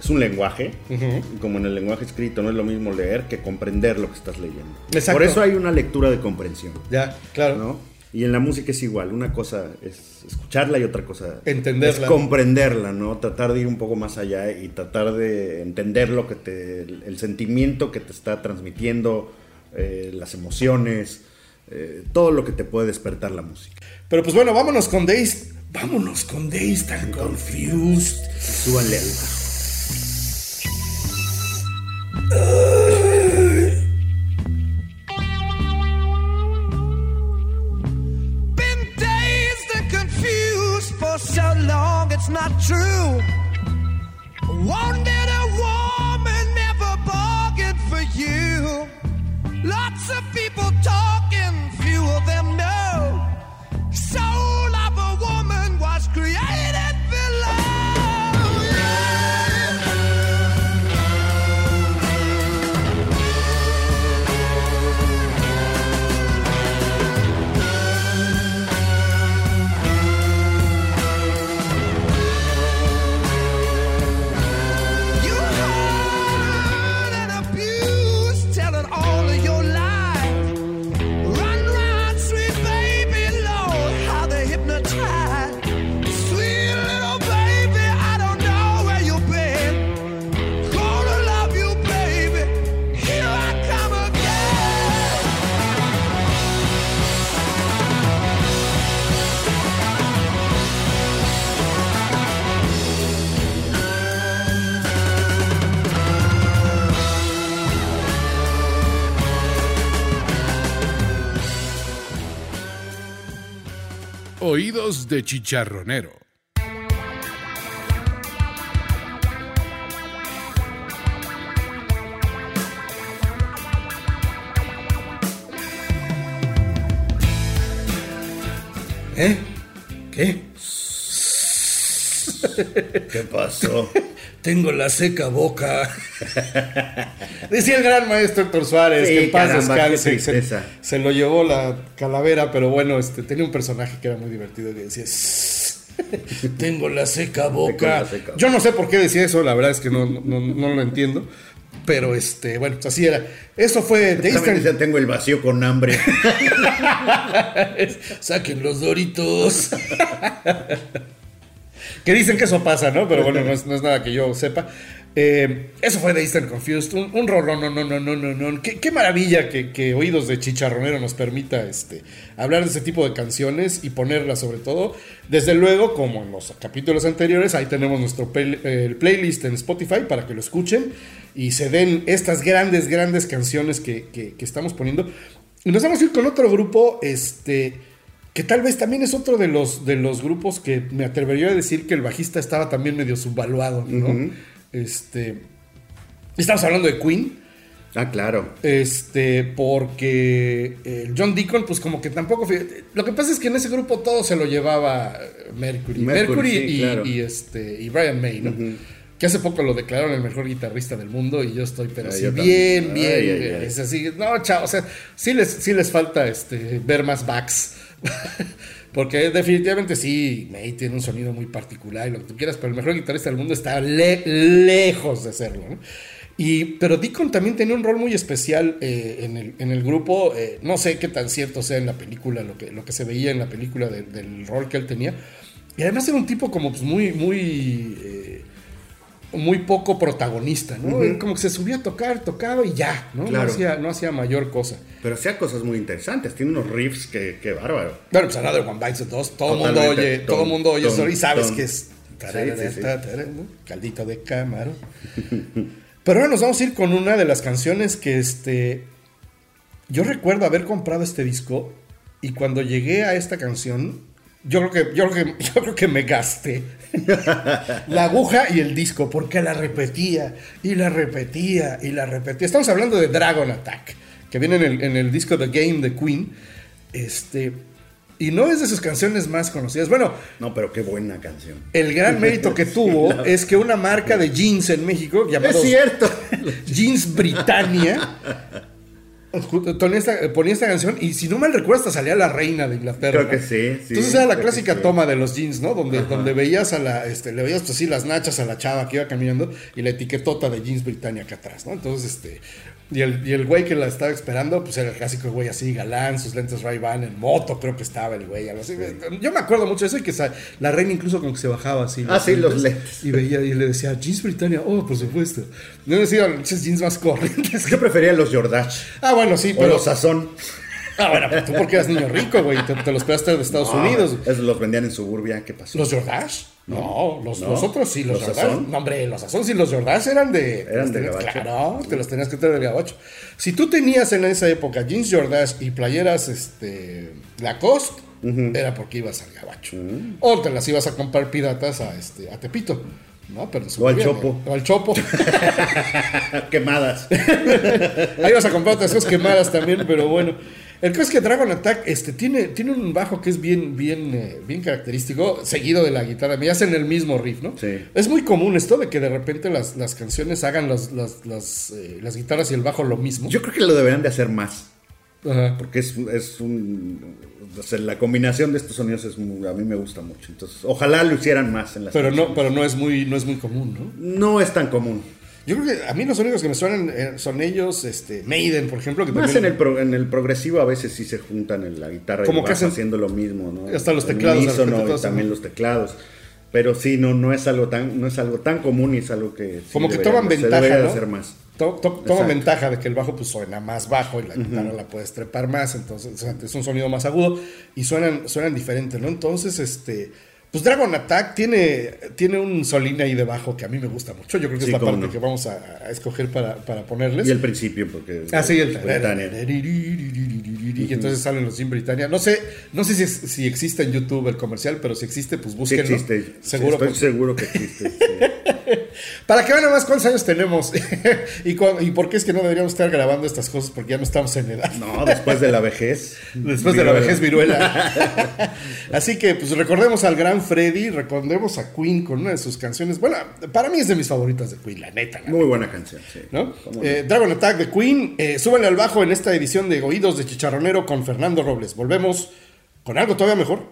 es un lenguaje, y como en el lenguaje escrito no es lo mismo leer que comprender lo que estás leyendo. Exacto. Por eso hay una lectura de comprensión, Ya, claro. ¿no? Y en la música es igual, una cosa es escucharla y otra cosa Entenderla. es comprenderla, ¿no? Tratar de ir un poco más allá y tratar de entender lo que te, el, sentimiento que te está transmitiendo, eh, las emociones, eh, todo lo que te puede despertar la música. Pero pues bueno, vámonos con Days. Vámonos con Days tan confused. Súbanle al bajo. that's not true. Won't De chicharronero. ¿Eh? ¿Qué? ¿Qué pasó? Tengo la seca boca. Decía el gran maestro Héctor Suárez, Sí, que en paz descanse. Se, lo llevó la calavera, pero bueno, este, tenía un personaje que era muy divertido que decía. "Sss, Tengo la seca boca. la seca Yo no sé por qué decía eso, la verdad es que no, no, no lo entiendo. Pero este, bueno, pues así era. Eso fue Tan- decía, tengo el vacío con hambre. Saquen los doritos. que dicen que eso pasa, ¿no? Pero bueno, no es, nada que yo sepa. Eh, eso fue de Eastern Confused. Un, un rollo, no, no, no, no, no, no. Qué, maravilla que, Oídos de Chicharronero nos permita este, hablar de ese tipo de canciones y ponerlas sobre todo. Desde luego, como en los capítulos anteriores, ahí tenemos nuestro play- playlist en Spotify para que lo escuchen y se den estas grandes, grandes canciones que- que estamos poniendo. Y nos vamos a ir con otro grupo, este, que tal vez también es otro de los, de los grupos que me atrevería a decir que el bajista estaba también medio subvaluado, ¿no? Este, estamos hablando de Queen, ah, claro. este, porque el John Deacon, pues como que tampoco. Lo que pasa es que en ese grupo todo se lo llevaba eh, Mercury. Mercury, Mercury, sí, y, claro. y, este, y Brian May, ¿no? Que hace poco lo declararon el mejor guitarrista del mundo y yo estoy, pero Ah, así, yo bien, también. bien. Ay, ay, ay. Es así, no, chao, o sea, sí les, sí les falta este, ver más backs. Porque definitivamente sí, May tiene un sonido muy particular y lo que tú quieras, pero el mejor guitarrista del mundo está le- lejos de serlo. Y, pero Deacon también tenía un rol muy especial eh, en, el, grupo. eh, no sé qué tan cierto sea en la película, lo que, lo que se veía en la película de- del rol que él tenía. Y además era un tipo como pues, muy, muy, eh, muy poco protagonista, ¿no? Como que se subía a tocar, tocaba y ya, ¿no? Claro. No, hacía, no hacía mayor cosa. Pero hacía cosas muy interesantes. Tiene unos riffs que, que bárbaro. Bueno, pues Another One Bites the Dust. Todo el mundo oye, todo el mundo oye Tom, eso y sabes tom. que es. Sí, sí, sí. ¿no? Caldito de camarón. Pero ahora nos vamos a ir con una de las canciones que este. Yo recuerdo haber comprado este disco y cuando llegué a esta canción, yo creo que, yo creo que, yo creo que me gasté la aguja y el disco porque la repetía y la repetía y la repetía. Estamos hablando de Dragon Attack, que viene en el, en el disco The Game de Queen. Este, y no es de sus canciones más conocidas. Bueno, No, pero qué buena canción. el gran mérito que tuvo es que una marca de jeans en México llamada Es cierto. Jeans Britannia Ponía esta, canción y si no mal recuerdo hasta salía la reina de Inglaterra. Creo que sí, sí, Entonces era la clásica sí. toma de los jeans, ¿no? Donde, donde veías a la, este, le veías pues así las nachas a la chava que iba caminando y la etiquetota de jeans Britannia acá atrás, ¿no? Entonces, este, y el, y el güey que la estaba esperando, pues era el clásico güey así, galán, sus lentes Ray-Ban en moto, creo que estaba el güey, algo así. Yo me acuerdo mucho de eso y que la reina incluso como que se bajaba así. Ah, sí, los lentes. Y veía y le decía, jeans Britannia, oh, por supuesto. No decía, jeans más corrientes. Yo prefería los Jordache. Ah, bueno, sí, O pero. los Sazón. Ah, bueno, pero tú porque eras niño rico, güey. Te, te los pegaste de Estados Unidos. Esos los vendían en Suburbia. ¿Qué pasó? ¿Los Jordache? No, los, No. los otros sí, los, ¿Los Jordache. Sazón? No, hombre, los Sazón sí, los Jordache eran de. ¿Eran de tenías- gabacho? Claro, te los tenías que traer del gabacho. Si tú tenías en esa época jeans Jordache y playeras este, Lacoste, era porque ibas al gabacho. O te las ibas a comprar piratas a, este, a Tepito. ¿no? Pero O al Chopo. O al Chopo. Quemadas. Ahí vas a comprar otras cosas quemadas también, pero bueno. El caso es que Dragon Attack este, tiene, tiene un bajo que es bien, bien, eh, bien característico, seguido de la guitarra. Me hacen el mismo riff, ¿no? Sí. Es muy común esto de que de repente las, las canciones hagan las, las, las, eh, las guitarras y el bajo lo mismo. Yo creo que lo deberían de hacer más. Ajá. Porque es, es un. o sea, la combinación de estos sonidos es muy- a mí me gusta mucho. Entonces, ojalá lo hicieran más en las Pero no, pero no es muy, no es muy común, ¿no? No es tan común. Yo creo que a mí los únicos que me suenan eh, son ellos, este, Maiden, por ejemplo, que Más en también- el, pro- en el progresivo a veces sí se juntan en la guitarra Como y que hacen- haciendo lo mismo, ¿no? Hasta los teclados, unísono y también los teclados. Pero sí, no, no es algo tan, no es algo tan común y es algo que sí como que toman ventaja, ¿no? hacer más. To- to- toman ventaja de que el bajo pues suena más bajo y la guitarra la puedes trepar más, entonces es un sonido más agudo y suenan, suenan diferente, ¿no? Entonces, este, pues Dragon Attack tiene, tiene un solín ahí debajo que a mí me gusta mucho, yo creo que Sí, es la parte no. que vamos a, a escoger para, para ponerles. Y el principio, porque. Ah, sí, el Britannia. Y entonces salen los Jim Britannia. No sé, no sé si, es- si existe en YouTube el comercial, pero si existe, pues Sí búsquenlo. existe. Seguro. Estoy porque- seguro que existe. Para que vean más cuántos años tenemos y, por qué es que no deberíamos estar grabando estas cosas porque ya no estamos en edad. No, después de la vejez. Después de la vejez viruela. Así que pues recordemos al gran Freddy, recordemos a Queen con una de sus canciones. Bueno, para mí es de mis favoritas de Queen, la neta. la Muy buena canción, sí. ¿no? Eh, Dragon Attack de Queen. Eh, súbanle al bajo en esta edición de Oídos de Chicharronero con Fernando Robles. Volvemos con algo todavía mejor.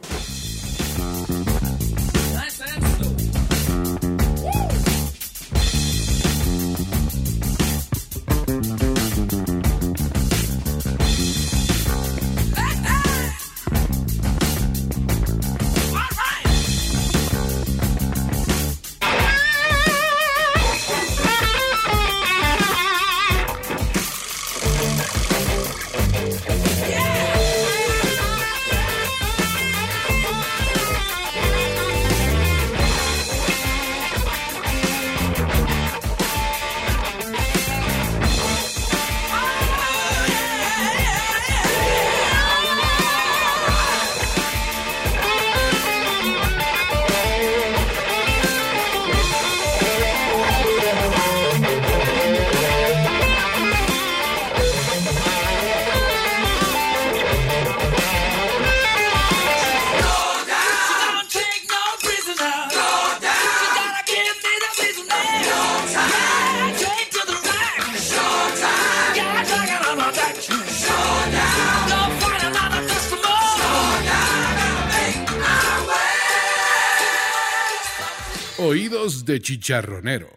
De chicharronero.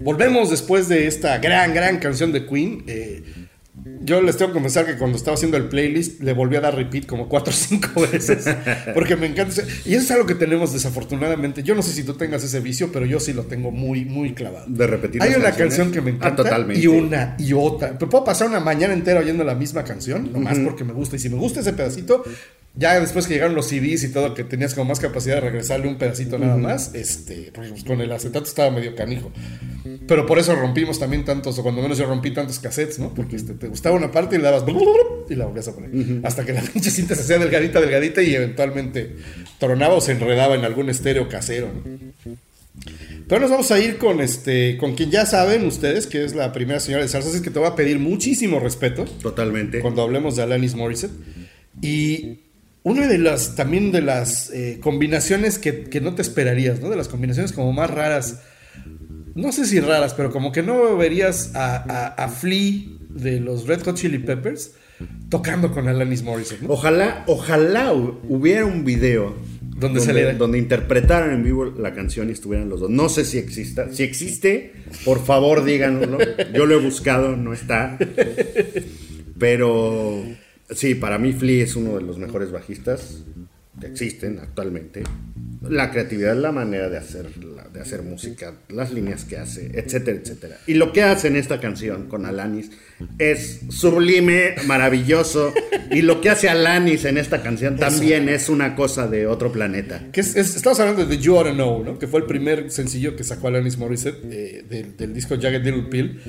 Volvemos después de esta gran, gran canción de Queen. Eh, yo les tengo que confesar que cuando estaba haciendo el playlist le volví a dar repeat como cuatro o cinco veces. Porque me encanta. ese- Y eso es algo que tenemos desafortunadamente. Yo no sé si tú tengas ese vicio, pero yo sí lo tengo muy, muy clavado. De repetir Hay una canciones. canción que me Ah, encanta. totalmente. Y una y otra. Pero puedo pasar una mañana entera oyendo la misma canción, nomás porque me gusta. Y si me gusta ese pedacito, ya después que llegaron los CDs y todo, que tenías como más capacidad de regresarle un pedacito nada más, este, pues, con el acetato estaba medio canijo. Pero por eso rompimos también tantos, o cuando menos yo rompí tantos cassettes, ¿no? Porque este, te gustaba una parte y le dabas y la volvías a poner. Hasta que la pinche cinta se hacía delgadita, delgadita y eventualmente tronaba o se enredaba en algún estéreo casero. ¿no? Pero nos vamos a ir con este, con quien ya saben ustedes, que es la primera señora de salsa, así que te voy a pedir muchísimo respeto Totalmente. cuando hablemos de Alanis Morissette. Y una de las, también de las eh, combinaciones que, que no te esperarías, ¿no? De las combinaciones como más raras. No sé si raras, pero como que no verías a, a, a Flea de los Red Hot Chili Peppers tocando con Alanis Morissette, ¿no? Ojalá, ojalá hu- hubiera un video Donde saliera. donde interpretaran en vivo la canción y estuvieran los dos. No sé si exista. Si existe, por favor díganoslo. Yo lo he buscado, no está. Pero sí, para mí Flea es uno de los mejores bajistas que existen actualmente. La creatividad, la manera de hacer, de hacer música, las líneas que hace, etcétera, etcétera. Y lo que hace en esta canción con Alanis es sublime, maravilloso. Y lo que hace Alanis en esta canción también es una cosa de otro planeta. Que es- es- estamos hablando de You Oughta Know, ¿no? Que fue el primer sencillo que sacó Alanis Morissette eh, del, del disco Jagged Little Pill.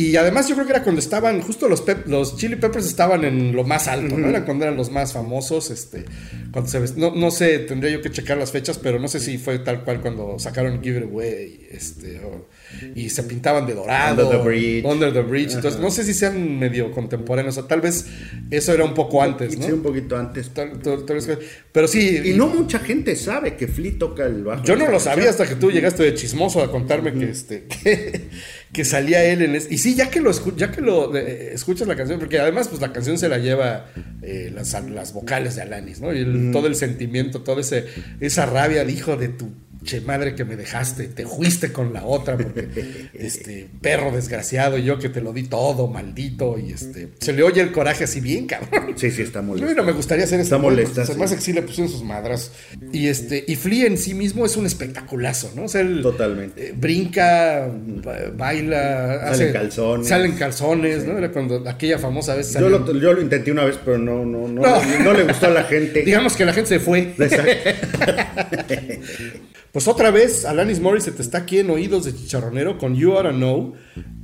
Y además yo creo que era cuando estaban, justo los, Pep- los Chili Peppers estaban en lo más alto, ¿no? Era cuando eran los más famosos, este, cuando se no, no sé, tendría yo que checar las fechas, pero no sé si fue tal cual cuando sacaron Give It Away, este, o- y se pintaban de dorado. Under the Bridge. Under the Bridge. Entonces, no sé si sean medio contemporáneos, o tal vez eso era un poco antes, ¿no? Sí, un poquito antes. Tal- tal- tal vez que- pero sí. Y no mucha gente sabe que Flea toca el bajo. Yo no lo sabía hasta que tú llegaste de chismoso a contarme que este que, que salía él en es- y sí ya que lo escu- ya que lo eh, escuchas la canción porque además pues la canción se la lleva eh, las, las vocales de Alanis no y el- todo el sentimiento ese esa rabia de hijo de tu che madre que me dejaste te fuiste con la otra porque este perro desgraciado yo que te lo di todo maldito y este se le oye el coraje así bien cabrón Sí, sí, está molesto. no me gustaría hacer Está ese güey, molesta, sí. Además, que sí le pusieron sus madras. Y este, y Flea en sí mismo es un espectaculazo, ¿no? O sea, él, Totalmente. eh, brinca, ba- baila, Sale en calzones. Salen calzones, ¿no? Era cuando aquella famosa vez Yo salió- lo, yo lo intenté una vez, pero no, no, no, No. no, le gustó a la gente. Digamos que la gente se fue. Exacto. Pues otra vez, Alanis Morissette está aquí en Oídos de Chicharronero con You Oughta Know.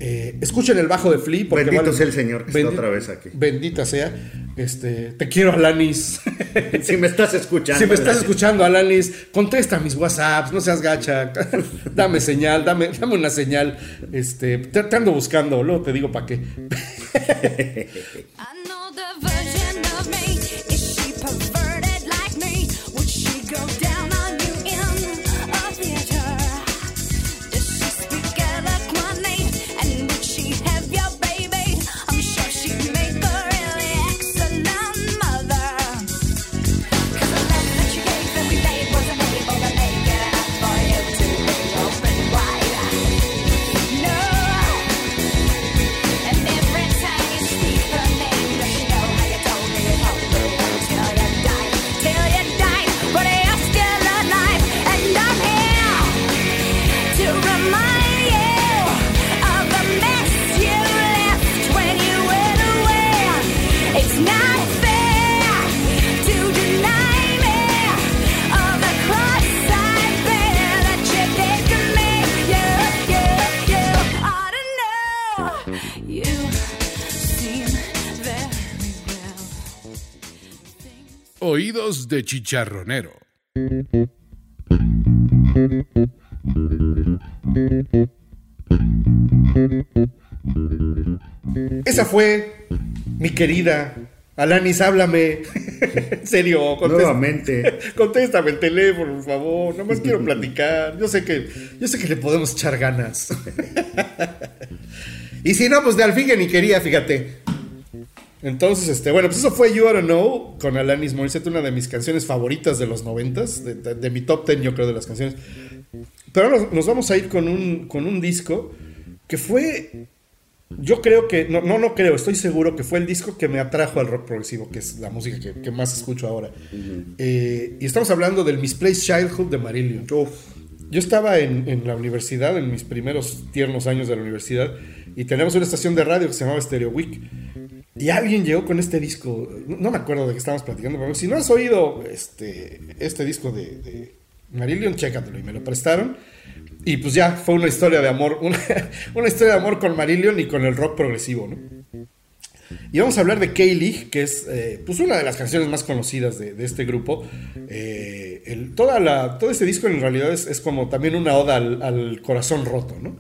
Eh, escuchen el bajo de Flea. Porque Bendito vale- sea el Señor que está Bendi- otra vez aquí. Bendita sea. Este, te quiero, Alanis. Si me estás escuchando. Si me estás gracias. escuchando, Alanis, contesta mis WhatsApps, no seas gacha. dame señal, dame, dame una señal. Este, te, te ando buscando, luego te digo para qué. Oídos de chicharronero. Esa fue mi querida Alanis, háblame. en serio, contesta- Nuevamente. Contéstame el teléfono, por favor. Nomás quiero platicar. Yo sé que, yo sé que le podemos echar ganas. y si no, pues de al fin que ni quería, fíjate. Entonces, este, bueno, pues eso fue You Oughta Know con Alanis Morissette, una de mis canciones favoritas de los noventas, de, de- de mi top ten, yo creo, de las canciones. Pero nos, nos vamos a ir con un, con un disco que fue, yo creo que, no, no, no creo, estoy seguro que fue el disco que me atrajo al rock progresivo, que es la música que, que más escucho ahora. Eh, y estamos hablando del Misplaced Childhood de Marillion. Yo estaba en, en la universidad, en mis primeros tiernos años de la universidad, y teníamos una estación de radio que se llamaba Stereo Week. Y alguien llegó con este disco, no me acuerdo de qué estábamos platicando, pero si no has oído este, este disco de, de Marillion, chécatelo. Y me lo prestaron. Y pues ya fue una historia de amor, una, una historia de amor con Marillion y con el rock progresivo, ¿no? Y vamos a hablar de K-League, que es eh, pues una de las canciones más conocidas de, de este grupo. Eh, el- toda la, todo este disco en realidad es, es como también una oda al, al corazón roto, ¿no?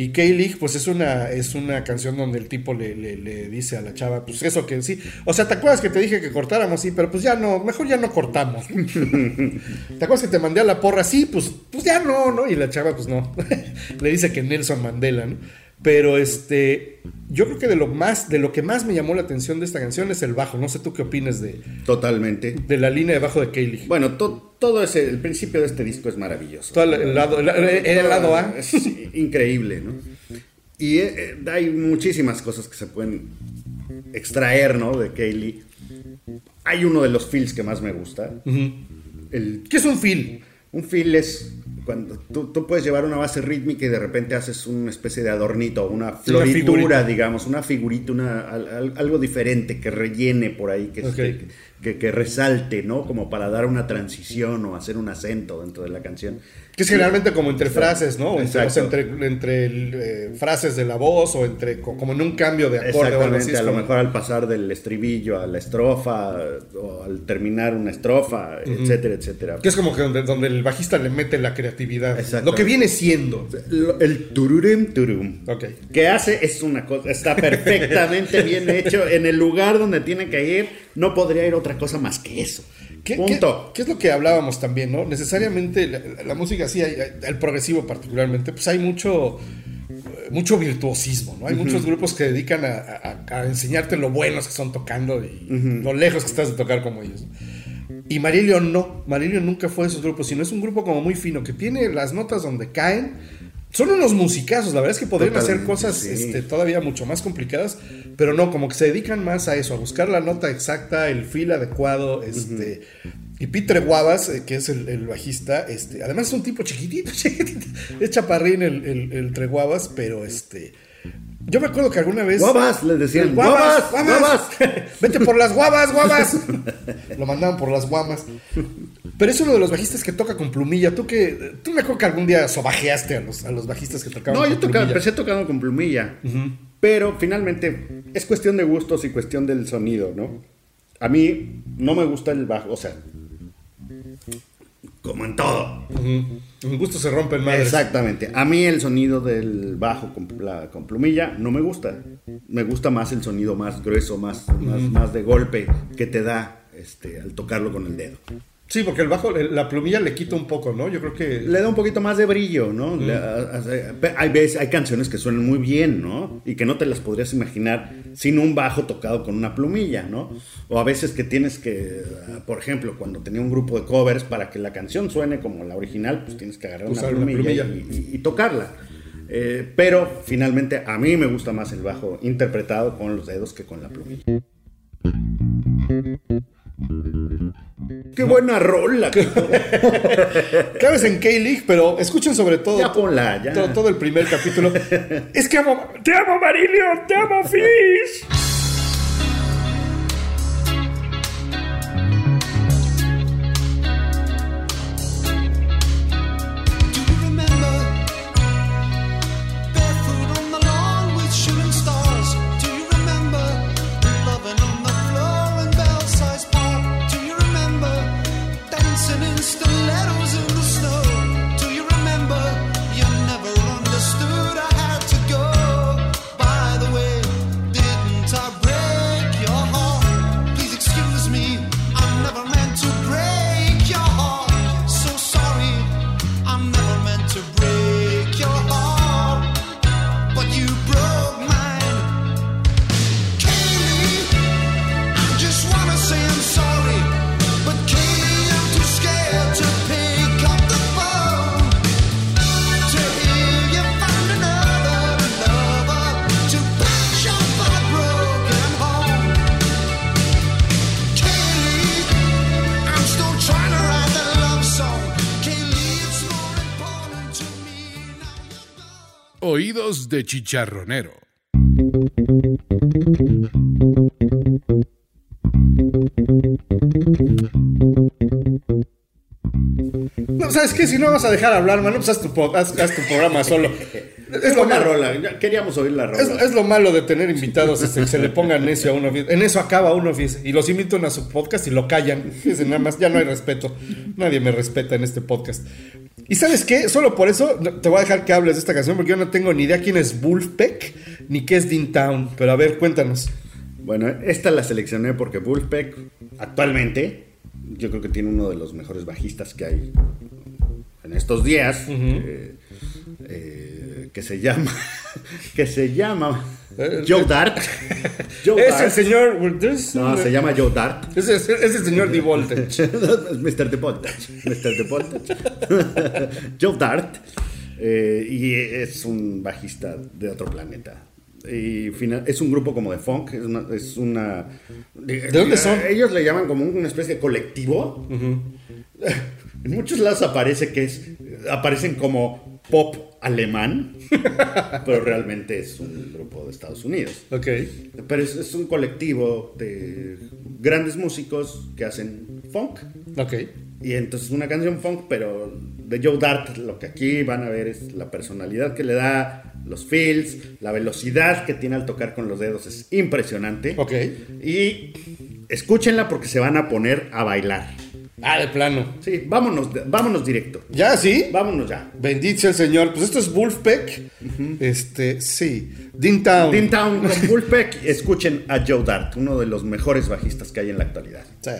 Y K-League, pues es una, es una canción donde el tipo le, le- le dice a la chava, pues eso que sí. O sea, ¿te acuerdas que te dije que cortáramos? Sí, pero pues ya no, mejor ya no cortamos. ¿Te acuerdas que te mandé a la porra? Sí, pues, pues ya no, ¿no? Y la chava, pues no. le dice que Nelson Mandela, ¿no? Pero este, yo creo que de lo más, de lo que más me llamó la atención de esta canción es el bajo. No sé tú qué opinas de, Totalmente. de la línea de bajo de K-League. Bueno, to- todo ese, el principio de este disco es maravilloso. Todo el, el lado, el, el lado A. Es increíble, ¿no? Y eh, eh, hay muchísimas cosas que se pueden extraer, ¿no? De Kaylee. Hay uno de los feels que más me gusta. El, ¿Qué es un feel? un feel es cuando tú, tú puedes llevar una base rítmica y de repente haces una especie de adornito, una floritura, digamos, una figurita, una, al- al- algo diferente que rellene por ahí, que, Ok. que, que- que resalte, ¿no? Como para dar una transición o hacer un acento dentro de la canción. Que es generalmente como entre frases, ¿no? O entre, o sea, Exacto. entre, entre, eh, frases de la voz o entre co- como en un cambio de acorde o. Exactamente, es a lo mejor al pasar del estribillo a la estrofa o al terminar una estrofa, etcétera, etcétera. Que es como que donde, donde el bajista le mete la creatividad. Exacto. Lo que viene siendo. El tururum turum. Ok. Que hace es una cosa, está perfectamente bien hecho en el lugar donde tiene que ir. No podría ir otra cosa más que eso. ¿Qué, Punto. qué- qué es lo que hablábamos también, no? Necesariamente la, la música, sí, hay- el progresivo particularmente, pues hay mucho, eh, mucho virtuosismo, ¿no? Hay muchos grupos que dedican a, a- a enseñarte lo buenos que son tocando y lo lejos que estás de tocar como ellos. Y Marilio no, Marilio nunca fue de esos grupos, sino es un grupo como muy fino, que tiene las notas donde caen. Son unos musicazos, la verdad es que podrían hacer cosas sí. este, todavía mucho más complicadas, pero no, como que se dedican más a eso, a buscar la nota exacta, el feel adecuado, este... Y Peter Guavas, eh, que es el, el bajista, este, además es un tipo chiquitito, chiquitito, es chaparrín el, el, el Treguavas, pero este... Yo me acuerdo que alguna vez... Guavas, les decían. Guavas, guavas. guavas. Vete por las guavas, guavas. Lo mandaban por las guamas. Pero es uno de los bajistas que toca con plumilla. Tú que tú me acuerdo que algún día sobajeaste a los, a los bajistas que tocaban No, con yo tocaba, plumilla. empecé tocando con plumilla. Pero finalmente es cuestión de gustos y cuestión del sonido, ¿no? A mí no me gusta el bajo, o sea, como en todo. En gusto se rompen madres. Exactamente. A mí el sonido del bajo con, la- con plumilla no me gusta. Me gusta más el sonido más grueso, más, más, más de golpe que te da este, al tocarlo con el dedo. Sí, porque el bajo, la plumilla le quita un poco, ¿no? Yo creo que. Le da un poquito más de brillo, ¿no? A- hay, veces, hay canciones que suenan muy bien, ¿no? Y que no te las podrías imaginar sin un bajo tocado con una plumilla, ¿no? O a veces que tienes que, por ejemplo, cuando tenía un grupo de covers, para que la canción suene como la original, pues tienes que agarrar una Usar una plumilla, plumilla. Y, y- y tocarla. Eh, pero finalmente a mí me gusta más el bajo interpretado con los dedos que con la plumilla. ¡Qué buena rola! Cabes en K-League, pero escuchen sobre todo. Ya ponla, ya. Todo, todo el primer capítulo. es que amo. ¡Te amo, Marilio! ¡Te amo, Fish! Oídos de chicharronero. No, ¿sabes qué? Si no vas a dejar hablar, mano, pues haz tu, haz- haz tu programa solo. Es lo, malo, rola. Queríamos oír la rola. es, es lo malo de tener invitados, este, que se le pongan necio a uno. En eso acaba uno, fíjese, y los invitan a su podcast y lo callan. Fíjese, nada más, ya no hay respeto. Nadie me respeta en este podcast. ¿Y sabes qué? Solo por eso te voy a dejar que hables de esta canción porque yo no tengo ni idea quién es Wolfpack ni qué es Dean Town. Pero a ver, cuéntanos. Bueno, esta la seleccioné porque Wolfpack actualmente yo creo que tiene uno de los mejores bajistas que hay en estos días. eh, eh, que se llama que se llama Joe Dart. Joe Es el Dart. señor. es- No, se llama Joe Dart. Es, es- es el señor. Voltage. Mr. The Voltage. Mr. The Voltage. Joe Dart. eh, y es un bajista de otro planeta. Y final- es un grupo como de funk. Es una. es una- ¿De dónde son? Ellos le llaman como una especie de colectivo. En muchos lados aparece que es. Aparecen como pop alemán. pero realmente es un grupo de Estados Unidos. Ok. Pero es, es un colectivo de grandes músicos que hacen funk. Ok. Y entonces una canción funk, pero de Joe Dart, lo que aquí van a ver es la personalidad que le da, los feels, la velocidad que tiene al tocar con los dedos es impresionante. Ok. Y escúchenla porque se van a poner a bailar. Ah, de plano. Sí, vámonos, vámonos directo. ¿Ya sí? Vámonos ya. Bendito sea el señor. Pues esto es Wolfpack. Este, sí. Dean Town. Dean Town con Wolfpack, escuchen a Joe Dart, uno de los mejores bajistas que hay en la actualidad. Sí.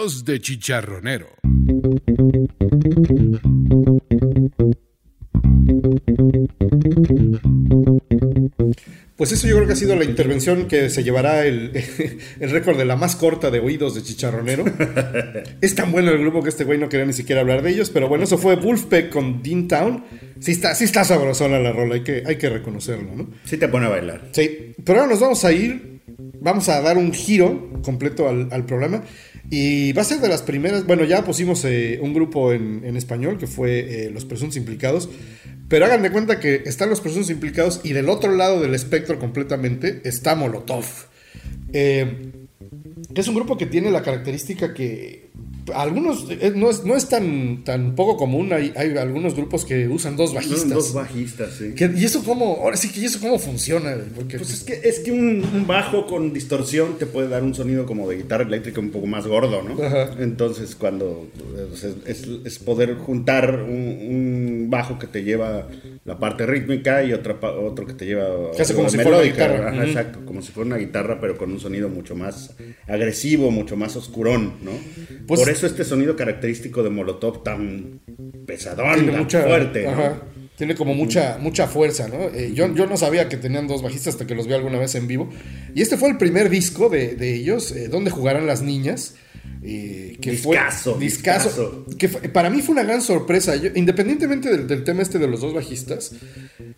De chicharronero. Pues eso yo creo que ha sido la intervención que se llevará el, el récord de la más corta de oídos de Chicharronero. es tan bueno el grupo que este güey no quería ni siquiera hablar de ellos, pero bueno, eso fue Wolfpack con Dean Town. Sí está, sí está sabrosona la rola, hay que, hay que reconocerlo, ¿no? Sí te pone a bailar. Sí, pero ahora nos vamos a ir, vamos a dar un giro completo al, al programa y va a ser de las primeras, bueno, ya pusimos eh, un grupo en, español que fue eh, Los Presuntos Implicados, pero hagan de cuenta que están Los Presuntos Implicados y del otro lado del espectro completamente está Molotov. Eh, que es un grupo que tiene la característica que algunos eh, no es, no es tan, tan poco común, hay, hay algunos grupos que usan dos bajistas. Dos bajistas, sí. Que- ¿Y eso cómo? Ahora sí que ¿y eso cómo funciona? Porque Pues es que, es que un, un bajo con distorsión te puede dar un sonido como de guitarra eléctrica un poco más gordo, ¿no? Ajá. Entonces, cuando pues, es, es- es poder juntar un, un bajo que te lleva la parte rítmica y otra, otro que te lleva Casi como si fuera una guitarra. ajá. Exacto, como si fuera una guitarra, pero con un sonido mucho más agresivo, mucho más oscurón, ¿no? Pues- Por eso este sonido característico de Molotov tan pesadón, tiene tan mucha fuerte, ¿no? ajá, tiene como mucha mucha fuerza no Eh, yo, yo no sabía que tenían dos bajistas hasta que los vi alguna vez en vivo y este fue el primer disco de, de ellos eh, donde jugarán las niñas eh, que Discazo, fue discazo. que fue- para mí fue una gran sorpresa. Yo- independientemente del, del tema este de los dos bajistas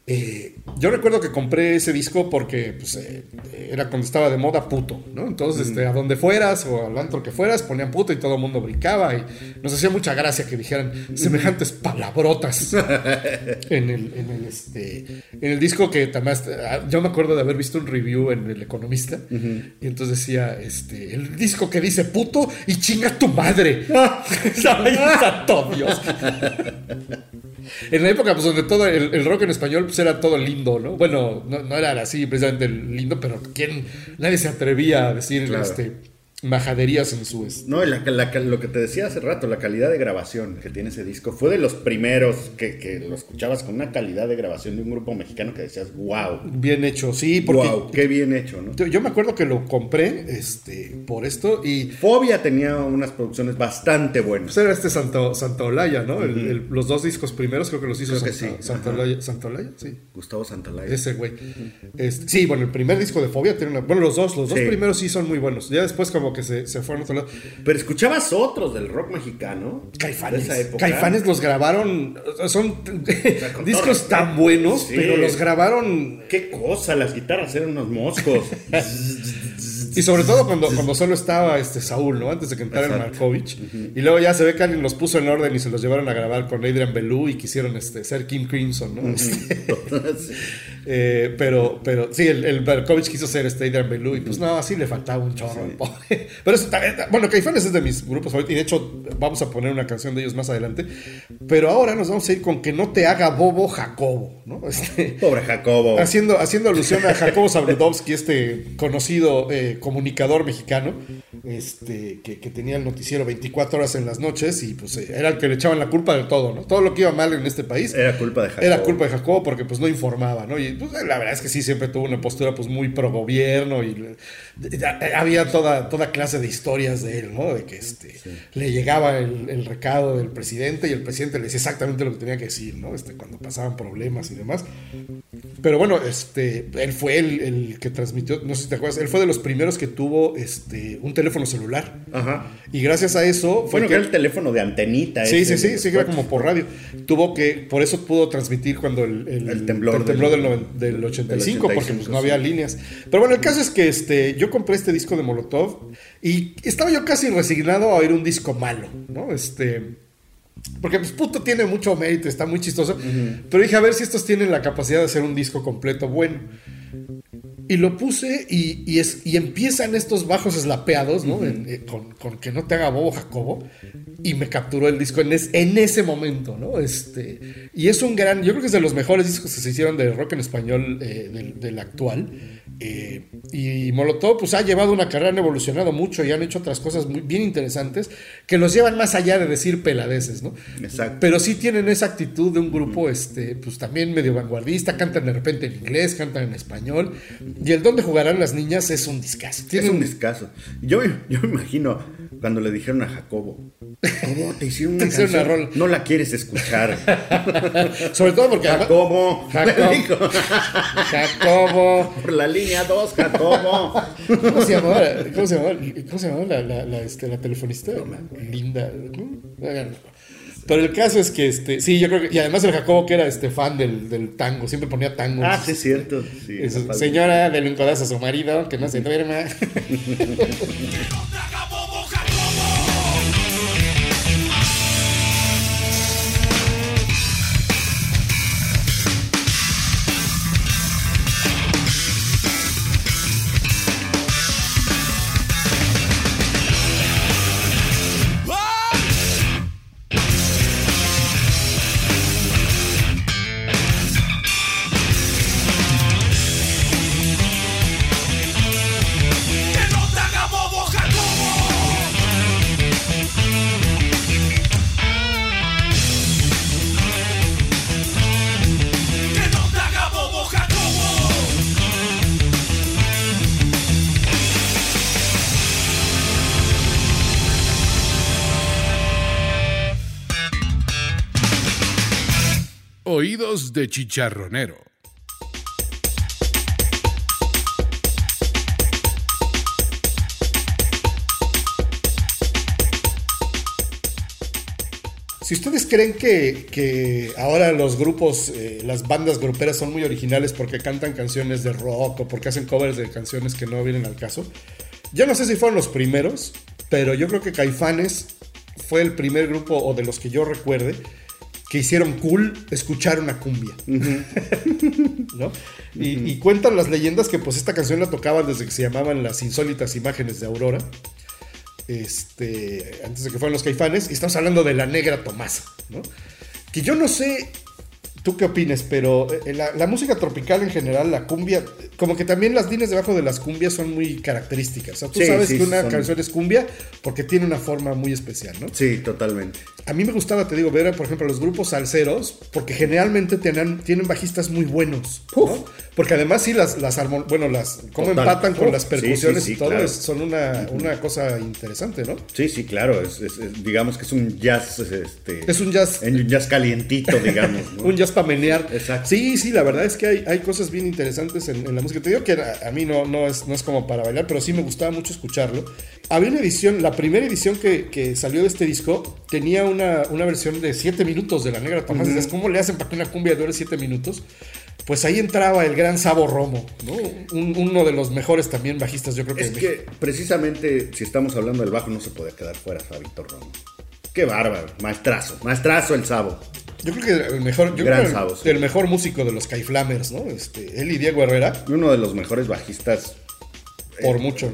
eh, yo recuerdo que compré ese disco porque pues, eh, era cuando estaba de moda puto, ¿no? Entonces, este, a donde fueras o al antro que fueras, ponían puto y todo el mundo brincaba y nos hacía mucha gracia que dijeran semejantes palabrotas en el, en el, este, en el disco que también, ah, yo me acuerdo de haber visto un review en El Economista y entonces decía, este, el disco que dice puto y chinga tu madre. Santo Dios. En la época pues, donde todo el, el rock en español pues era todo lindo, ¿no? Bueno, no, no era así precisamente lindo, pero ¿quién? Nadie se atrevía a decir Claro. este, majaderías en su... este, No, y la- la- lo que te decía hace rato, la calidad de grabación que tiene ese disco fue de los primeros que, que lo escuchabas con una calidad de grabación de un grupo mexicano que decías, wow, Bien hecho, sí, porque wow, qué bien hecho, ¿no? yo, me acuerdo que lo compré este, por esto y Fobia tenía unas producciones bastante buenas. pues era este Santo, Santaolalla, ¿no? El- el- los dos discos primeros creo que los hizo Creo que Santa- sí, Santaolalla, Santaolalla, sí. Gustavo Santalaya. Ese güey. Este, sí, bueno, el primer disco de Fobia tiene una... Bueno, los dos, los dos Sí. primeros sí son muy buenos. Ya después como que se, se fueron a otro lado. Pero escuchabas otros del rock mexicano. Caifanes. De esa época. Caifanes los grabaron... Son discos tan buenos, Sí. pero los grabaron... Qué cosa, las guitarras eran unos moscos. Y sobre todo cuando, cuando solo estaba este Saúl, ¿no? Antes de que entrara. Markovich. Y luego ya se ve que alguien los puso en orden y se los llevaron a grabar con Adrian Belú y quisieron este, ser Kim Crimson, ¿no? Este, eh, pero, pero sí, el, el Markovich quiso ser este Adrian Belú y pues no, así le faltaba un chorro, al pobre. Pero eso también, bueno, Caifanes es de mis grupos favoritos y de hecho vamos a poner una canción de ellos más adelante. Pero ahora nos vamos a ir con Que no te haga bobo Jacobo, ¿no? Este, Pobre Jacobo. Haciendo, haciendo alusión a Jacobo Zabludovsky, este conocido eh, comunicador mexicano, este, que, que tenía el noticiero 24 horas en las noches y pues eh, era el que le echaban la culpa de todo, ¿no? Todo lo que iba mal en este país Era culpa de Jacobo. era culpa de Jacobo porque pues no informaba, ¿no? Y pues, la verdad es que sí, siempre tuvo una postura pues muy pro gobierno y eh, había toda, toda clase de historias de él, ¿no? De que este, le llegaba el, el recado del presidente y el presidente le decía exactamente lo que tenía que decir, ¿no? Este, cuando pasaban problemas y demás. Pero bueno, este, él fue el, el que transmitió, no sé si te acuerdas, él fue de los primeros que tuvo este, un teléfono celular. Ajá. Y gracias a eso fue Bueno, que era el teléfono de antenita. Sí, ese sí, sí, sí, que era como por radio. Tuvo que, por eso pudo transmitir cuando el, El temblor el temblor del- del, del 85, del porque pues, 85, no había líneas. Pero bueno, el caso es que este, yo compré este disco de Molotov y estaba yo casi resignado a oír un disco malo, ¿no? Este. Porque pues puto tiene mucho mérito, está muy chistoso. Pero dije, a ver si estos tienen la capacidad de hacer un disco completo bueno. Y lo puse y, y es, y empiezan estos bajos eslapeados, ¿no? En- eh, con, con que no te haga bobo Jacobo. Y me capturó el disco en, es- en ese momento, ¿no? Este, y es un gran, yo creo que es de los mejores discos que se hicieron de rock en español eh, del, del actual. Eh, y Molotov pues ha llevado una carrera, han evolucionado mucho y han hecho otras cosas muy, bien interesantes que los llevan más allá de decir peladeces, ¿no? Exacto. Pero sí tienen esa actitud de un grupo, este, pues también medio vanguardista, cantan de repente en inglés, cantan en español. Y el Donde jugarán las niñas es un discazo. Es un discazo. Yo, yo me imagino cuando le dijeron a Jacobo, ¿cómo te hicieron una Te hicieron una rola. No la quieres escuchar. Sobre todo porque Jacobo. Jacobo. Jacobo. Por la línea 2, Jacobo. ¿Cómo se llamaba? ¿Cómo se llamaba? ¿Cómo se llamaba la, la, la, este, la telefonista? Linda. Pero el caso es que, este, sí, yo creo que, y además el Jacobo que era este fan del, del tango, siempre ponía tango. Ah, sí, es cierto. Sí, señora, denle un codazo a su marido, que no se duerma. De chicharronero. Si ustedes creen que, que ahora los grupos, eh, las bandas gruperas son muy originales porque cantan canciones de rock o porque hacen covers de canciones que no vienen al caso, yo no sé si fueron los primeros, pero yo creo que Caifanes fue el primer grupo o de los que yo recuerde que hicieron cool escuchar una cumbia. ¿No? Y, y cuentan las leyendas que pues esta canción la tocaban desde que se llamaban las insólitas imágenes de Aurora este, antes de que fueran los caifanes, y estamos hablando de la negra Tomasa, ¿no? Que yo no sé ¿Tú qué opinas? Pero eh, la, la música tropical en general, la cumbia, como que también las líneas debajo de las cumbias son muy características. O sea, tú Sí, sabes sí, que una son- canción es cumbia porque tiene una forma muy especial, ¿no? Sí, totalmente. A mí me gustaba, te digo, ver, por ejemplo, los grupos salseros, porque generalmente tienen, tienen bajistas muy buenos, ¿no? Porque además sí, las, las bueno, las, cómo Total. empatan con Uf, las percusiones sí, y todo, claro. es- son una, una cosa interesante, ¿no? Sí, sí, claro. Es, digamos que es un jazz. Este, Es un jazz- Un jazz calientito, digamos. ¿no? Un jazz para menear. Exacto. Sí, sí, la verdad es que hay, hay cosas bien interesantes en, en la música. Te digo que a, a mí no, no, es, no es como para bailar, pero sí me gustaba mucho escucharlo. Había una edición, la primera edición que, que salió de este disco tenía una, una versión de 7 minutos de La Negra Tomás. Dices, ¿Cómo le hacen para que una cumbia dure 7 minutos? Pues ahí entraba el gran Sabo Romo, ¿no? Un- uno de los mejores también bajistas, yo creo que Es que precisamente si estamos hablando del bajo no se puede quedar fuera Fabito Romo. Qué bárbaro, maestrazo, maestrazo el Sabo. Yo creo que el mejor, yo Gran creo que Sabo, sí. el mejor músico de los Caiflamers, ¿no? Este, él y Diego Herrera, Uno de los mejores bajistas. por eh, mucho.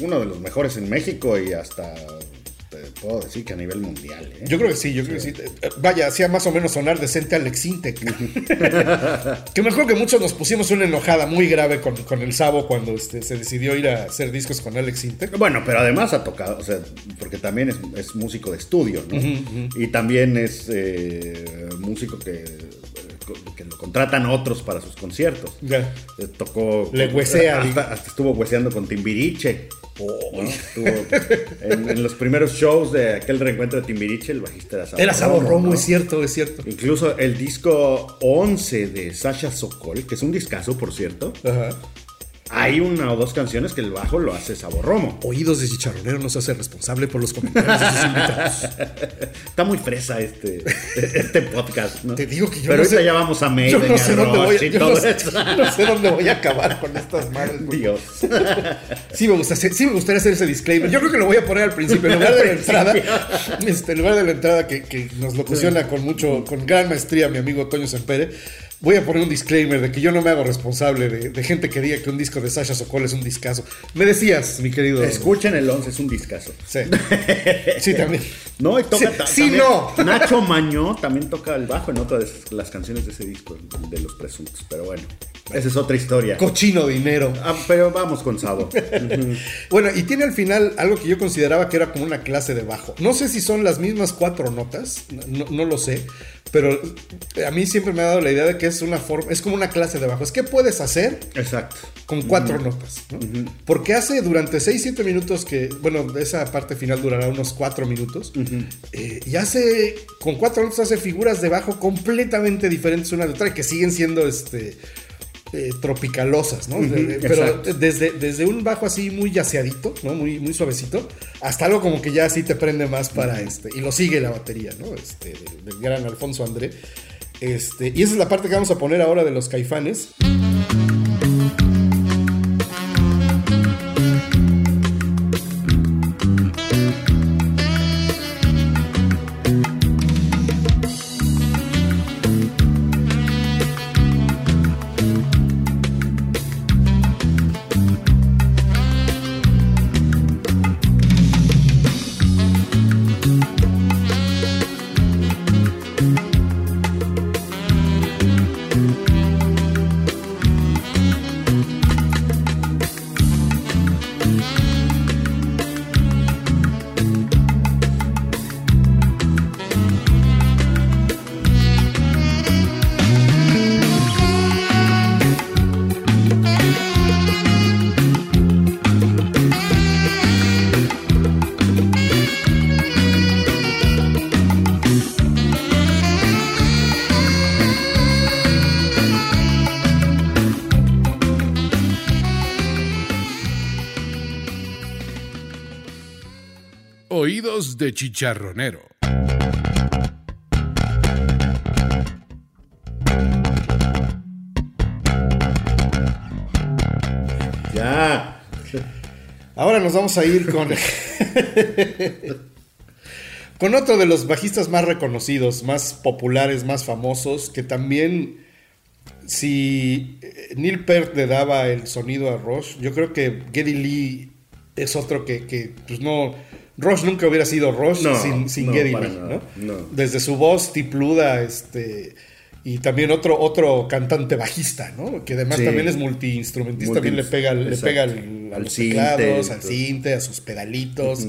Uno de los mejores en México y hasta puedo decir que a nivel mundial. ¿eh? Yo creo que sí, yo creo que sí. Vaya, hacía más o menos sonar decente Alex Intec. que me acuerdo que muchos nos pusimos una enojada muy grave con, con el Sabo cuando este, se decidió ir a hacer discos con Alex Intec. Bueno, pero además ha tocado, o sea, porque también es, es músico de estudio, ¿no? Y también es eh, músico que, que lo contratan otros para sus conciertos. Ya. Eh, Tocó. Le huesea, Hasta, hasta estuvo hueseando con Timbiriche. ¿no? Estuvo en, en los primeros shows de aquel reencuentro de Timbiriche, el bajista era Sabo Era Sabo Romo, ¿no? es cierto, es cierto. Incluso el disco 11 de Sasha Sokol, que es un discazo, por cierto, Ajá. Hay una o dos canciones que el bajo lo hace Sabo Romo. Oídos de chicharronero no se hace responsable por los comentarios de sus invitados. Está muy fresa este, este podcast, ¿no? Te digo que yo Pero no ahorita sé- ya vamos a Yo Maiden no y sé a dónde voy, Rush y yo no sé- eso. no sé dónde voy a acabar con estas madres. Dios. Sí me, gusta, sí me gustaría hacer ese disclaimer. Yo creo que lo voy a poner al principio, en lugar de la entrada. Este, en lugar de la entrada que, que nos locutiona con mucho, con gran maestría mi amigo Toño Sempere. Voy a poner un disclaimer de que yo no me hago responsable de, de gente que diga que un disco de Sasha Sokol es un discazo. Me decías, mi querido. Escuchen el 11, es un discazo. Sí. Sí, también. No, y toca Sí, ta- sí, también- no. Nacho Mañó también toca el bajo en otra de las canciones de ese disco, de los presuntos. Pero bueno, esa es otra historia. Cochino dinero. Ah, pero vamos con Sabo. Bueno, y tiene al final algo que yo consideraba que era como una clase de bajo. No sé si son las mismas cuatro notas, no, no lo sé, pero a mí siempre me ha dado la idea de que es una forma, es como una clase de bajo. Es que puedes hacer Exacto. con cuatro notas, ¿no? Porque hace durante 6-7 minutos que, bueno, esa parte final durará unos 4 minutos, eh, y hace, con cuatro notas hace figuras de bajo completamente diferentes una de otra y que siguen siendo, este... eh, tropicalosas, ¿no? De- pero exacto. desde, desde un bajo así muy yaceadito, ¿no? Muy, muy suavecito, hasta algo como que ya así te prende más para este. Y lo sigue la batería, ¿no? Este, del, del gran Alfonso André. Este, y esa es la parte que vamos a poner ahora de los caifanes. De chicharronero. Ya. Ahora nos vamos a ir con. con otro de los bajistas más reconocidos, más populares, más famosos, que también. Si eh, Neil Peart le daba el sonido a Rush, yo creo que Geddy Lee es otro que, que, pues no. Rush nunca hubiera sido Rush No, sin, sin no, Geddy ¿no? no. Desde su voz tipluda, este. Y también otro, otro cantante bajista, ¿no? Que además Sí. también es multiinstrumentista, Multi- también le pega, le pega al- a los cinte, teclados, al cinte, a sus pedalitos.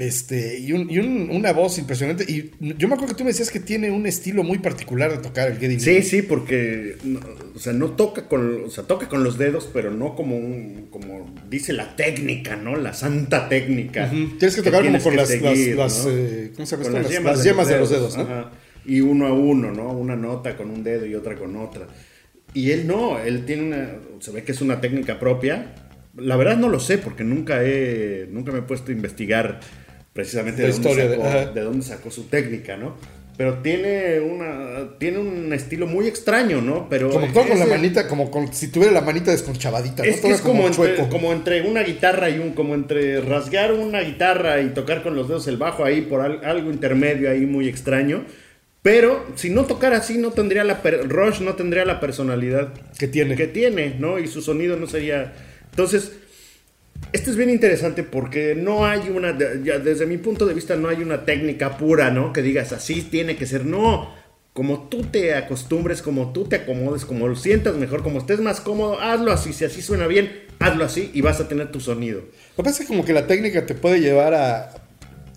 Este, y, un- y un- una voz impresionante. Y yo me acuerdo que tú me decías que tiene un estilo muy particular de tocar el Geddy. Sí, sí, porque no, o sea, no toca con, o sea, toca con los dedos, pero no como un, como dice la técnica, ¿no? La santa técnica. Tienes que tocar como tienes con que las- seguir, las- ¿no? las, eh, ¿cómo se llama Con? Las- las yemas de los dedos, ¿no? ajá. Y uno a uno, ¿no? Una nota con un dedo y otra con otra. Y él no, él tiene una, se ve que es una técnica propia. La verdad no lo sé porque nunca he, nunca me he puesto a investigar precisamente La de, dónde historia sacó, ajá. de dónde sacó su técnica, ¿no? Pero tiene una tiene un estilo muy extraño, ¿no? Pero Como todo con la manita, como con, si tuviera la manita desconchavadita, ¿no? es que es como, entre, chueco. como entre una guitarra y un como entre rasgar una guitarra y tocar con los dedos el bajo ahí por al- algo intermedio ahí muy extraño. Pero si no tocara así no tendría la per- Rush no tendría la personalidad Que tiene. que tiene, ¿no? Y su sonido no sería. Entonces, este es bien interesante porque no hay una, desde mi punto de vista, no hay una técnica pura, ¿no? Que digas así tiene que ser. No, como tú te acostumbres, como tú te acomodes, como lo sientas mejor, como estés más cómodo, hazlo así. Si así suena bien, hazlo así y vas a tener tu sonido. Lo que pasa es como que la técnica te puede llevar a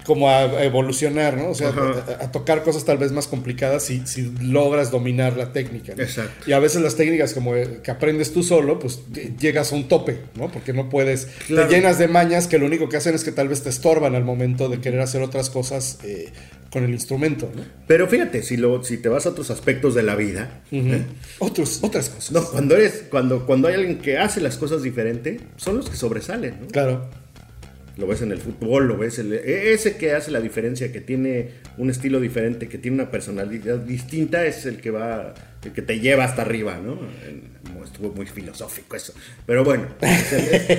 como a evolucionar, ¿no? O sea, a, a tocar cosas tal vez más complicadas si, si logras dominar la técnica. ¿no? Exacto. Y a veces las técnicas como eh, que aprendes tú solo, pues llegas a un tope, ¿no? Porque no puedes, Claro. te llenas de mañas que lo único que hacen es que tal vez te estorban al momento de querer hacer otras cosas eh, con el instrumento, ¿no? Pero fíjate, si, lo, si te vas a otros aspectos de la vida, ¿eh? Otros, otras cosas. no, cuando, eres, cuando, cuando hay alguien que hace las cosas diferente, son los que sobresalen, ¿no? Claro. Lo ves en el fútbol, lo ves el- e- ese que hace la diferencia, que tiene un estilo diferente, que tiene una personalidad distinta, es el que va, el que te lleva hasta arriba, ¿no? Estuvo muy filosófico eso, pero bueno,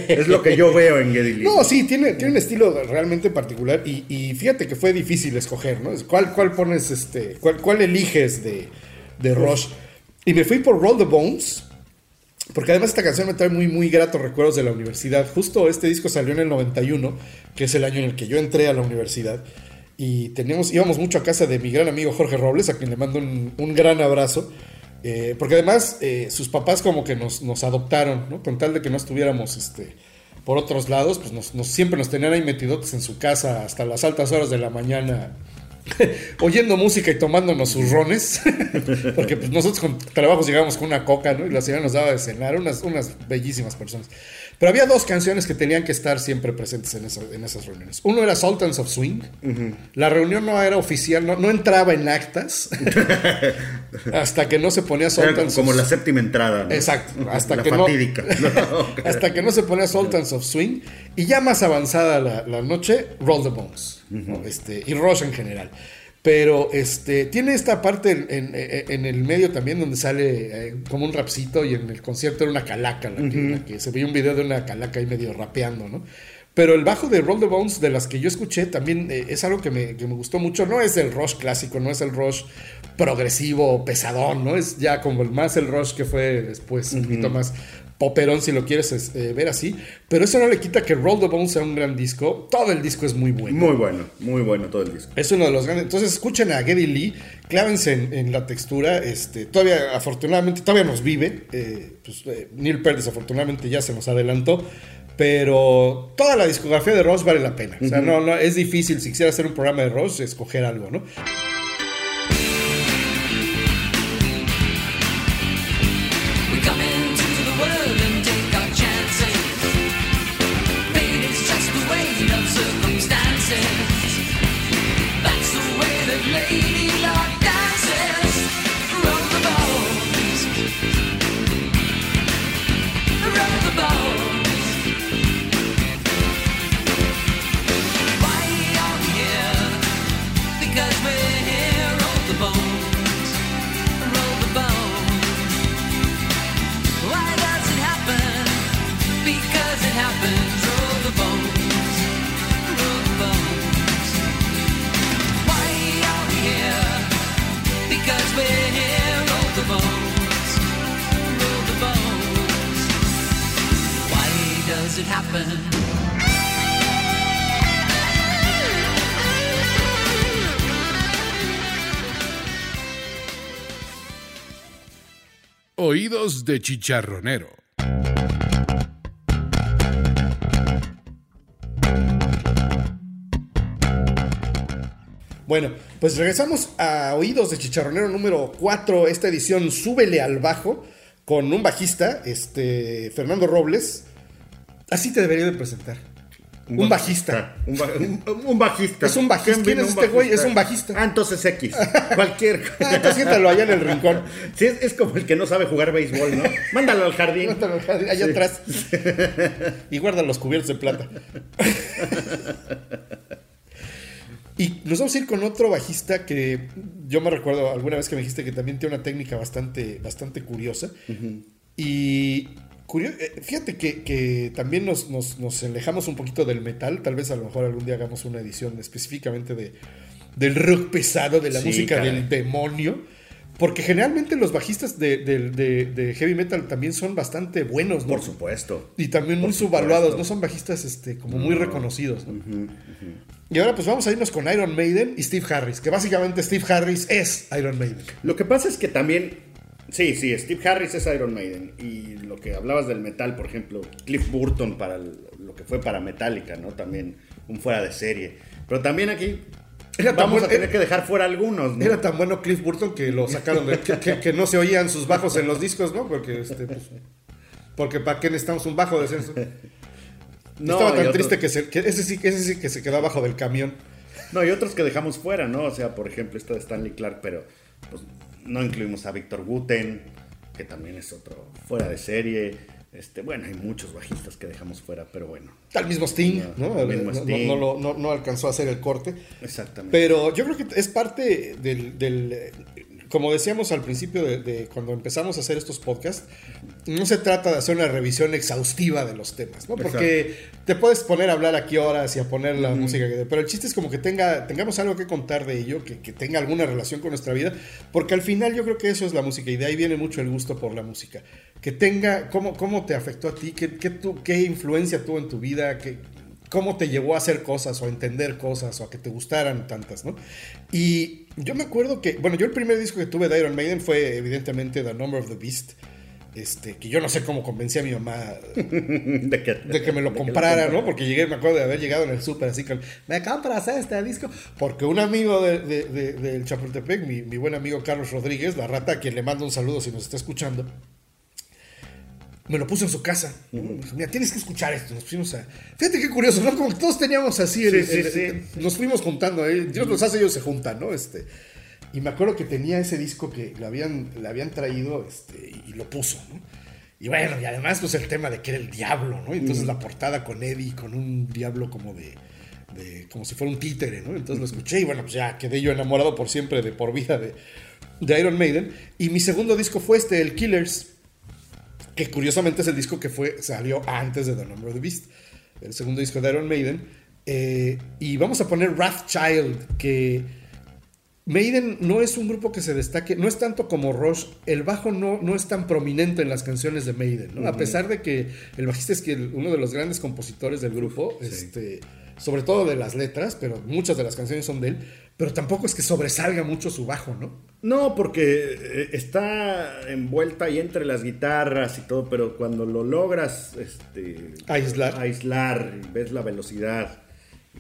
es, lo que yo veo en Geddy. No, sí, tiene, tiene un estilo realmente particular y, y fíjate que fue difícil escoger, ¿no? ¿Cuál, cuál pones, este, cuál, cuál eliges de, de Rush? Y me fui por Roll the Bones, porque además esta canción me trae muy, muy gratos recuerdos de la universidad. Justo este disco salió en el 91, que es el año en el que yo entré a la universidad. Y teníamos, íbamos mucho a casa de mi gran amigo Jorge Robles, a quien le mando un, un gran abrazo. Eh, porque además eh, sus papás como que nos, nos adoptaron, ¿no? Con tal de que no estuviéramos este, por otros lados, pues nos, nos- siempre nos tenían ahí metidotes en su casa hasta las altas horas de la mañana, oyendo música y tomándonos sus rones. porque pues, nosotros con trabajos llegábamos con una coca, ¿no? Y la señora nos daba de cenar, unas, unas bellísimas personas. Pero había dos canciones que tenían que estar siempre presentes en, esa- en esas reuniones. Uno era Sultans of Swing. La reunión no era oficial, no, no entraba en actas hasta que no se ponía Era Sultans como of la séptima entrada, ¿no? Exacto, hasta la que no- fatídica. No, hasta que no se ponía Sultans of Swing y ya más avanzada la, la noche, Roll the Bones ¿no? este, y Rush en general. Pero este, tiene esta parte en, en- en el medio también donde sale eh, como un rapcito y en el concierto era una calaca, la que, la que se veía un video de una calaca ahí medio rapeando, ¿no? Pero el bajo de Roll the Bones, de las que yo escuché, también eh, es algo que me, que me gustó mucho. No es el Rush clásico, no es el Rush progresivo, pesadón, ¿no? Es ya como el más el Rush que fue después, un poquito más poperón si lo quieres es, eh, ver así. Pero eso no le quita que Roll the Bones sea un gran disco. Todo el disco es muy bueno. Muy bueno, muy bueno todo el disco. Es uno de los grandes. Entonces escuchen a Geddy Lee, clávense en, en la textura. Este, todavía, afortunadamente, todavía nos vive. eh, pues, eh, Neil Peart desafortunadamente ya se nos adelantó. Pero toda la discografía de Ross vale la pena. O sea, no, no, es difícil si quisiera hacer un programa de Ross, escoger algo, ¿no? De chicharronero. Bueno, pues regresamos a Oídos de Chicharronero número 4, esta edición Súbele al bajo, con un bajista, este, Fernando Robles. Así te debería de presentar. Un, bajista. Un, ba- un- un bajista. Es un bajista. ¿Quién es este güey? Es un bajista. Ah, entonces X. Cualquier. Ah, entonces siéntalo allá en el rincón. Sí, es, es como el que no sabe jugar béisbol, ¿no? Mándalo al jardín. Siéntalo allá Sí. atrás. Y guarda los cubiertos de plata. Y nos vamos a ir con otro bajista que yo me recuerdo alguna vez que me dijiste que también tiene una técnica bastante, bastante curiosa. Y curio- eh, fíjate que, que también nos, nos, nos alejamos un poquito del metal. Tal vez a lo mejor algún día hagamos una edición específicamente de, del rock pesado, de la Sí, música caray. del demonio. Porque generalmente los bajistas de, de- de- de heavy metal también son bastante buenos, ¿no? Por supuesto. Y también muy subvaluados, no son bajistas este, como muy reconocidos. ¿no? Y ahora pues vamos a irnos con Iron Maiden y Steve Harris, que básicamente Steve Harris es Iron Maiden. Lo que pasa es que también. Sí, sí, Steve Harris es Iron Maiden. Y lo que hablabas del metal, por ejemplo, Cliff Burton para lo que fue para Metallica, ¿no? También un fuera de serie. Pero también aquí. Era vamos bueno- a tener que dejar fuera algunos, ¿no? Era tan bueno Cliff Burton que lo sacaron, de- que, que- que no se oían sus bajos en los discos, ¿no? Porque, este, pues, porque ¿para qué necesitamos un bajo de censo? No, Estaba tan triste que, se- que ese, sí, ese sí que se quedó abajo del camión. No, y otros que dejamos fuera, ¿no? O sea, por ejemplo, esta de Stanley Clark, pero pues, no incluimos a Víctor Guten, que también es otro fuera de serie. Este, bueno, hay muchos bajistas que dejamos fuera, pero bueno. Al mismo Sting, ¿no? Al mismo No- no- Sting. no lo- no- no alcanzó a hacer el corte. Exactamente. Pero yo creo que es parte del, del, como decíamos al principio de, de cuando empezamos a hacer estos podcasts, no se trata de hacer una revisión exhaustiva de los temas, ¿no? Porque te puedes poner a hablar aquí horas y a poner la música, que, pero el chiste es como que tenga, tengamos algo que contar de ello, que, que tenga alguna relación con nuestra vida, porque al final yo creo que eso es la música y de ahí viene mucho el gusto por la música. Que tenga, cómo, cómo te afectó a ti, qué, qué, tú- qué influencia tuvo en tu vida, qué, cómo te llevó a hacer cosas o a entender cosas o a que te gustaran tantas, ¿no? Y yo me acuerdo que, bueno, yo el primer disco que tuve de Iron Maiden fue evidentemente The Number of the Beast, este, que yo no sé cómo convencí a mi mamá de que, de que me lo comprara, ¿no? Porque llegué, me acuerdo de haber llegado en el súper así con, me compras este disco, porque un amigo de- de- de- del Chapultepec, mi, mi buen amigo Carlos Rodríguez, la rata, a quien le mando un saludo si nos está escuchando, me lo puso en su casa. Mira, tienes que escuchar esto. Nos fuimos a. Fíjate qué curioso, ¿no? Como que todos teníamos así. el- Sí, sí, el- sí. Nos fuimos juntando. ¿eh? Dios los hace, ellos se juntan, ¿no? Este. Y me acuerdo que tenía ese disco que le habían, le habían traído este, y lo puso, ¿no? Y bueno, y además, pues el tema de que era el diablo, ¿no? Y Entonces la portada con Eddie, con un diablo como de. de- como si fuera un títere, ¿no? Entonces lo escuché y bueno, pues ya quedé yo enamorado por siempre, de por vida de, de Iron Maiden. Y mi segundo disco fue este, el Killers que curiosamente es el disco que fue, salió antes de The Number of the Beast, el segundo disco de Iron Maiden. Eh, y vamos a poner Wrathchild, que Maiden no es un grupo que se destaque, no es tanto como Rush, el bajo no, no es tan prominente en las canciones de Maiden, ¿no? A pesar de que el bajista es que el- uno de los grandes compositores del grupo, este, sobre todo de las letras, pero muchas de las canciones son de él, pero tampoco es que sobresalga mucho su bajo, ¿no? No, porque eh, está envuelta ahí entre las guitarras y todo, pero cuando lo logras este, Aislar. aislar, y ves la velocidad,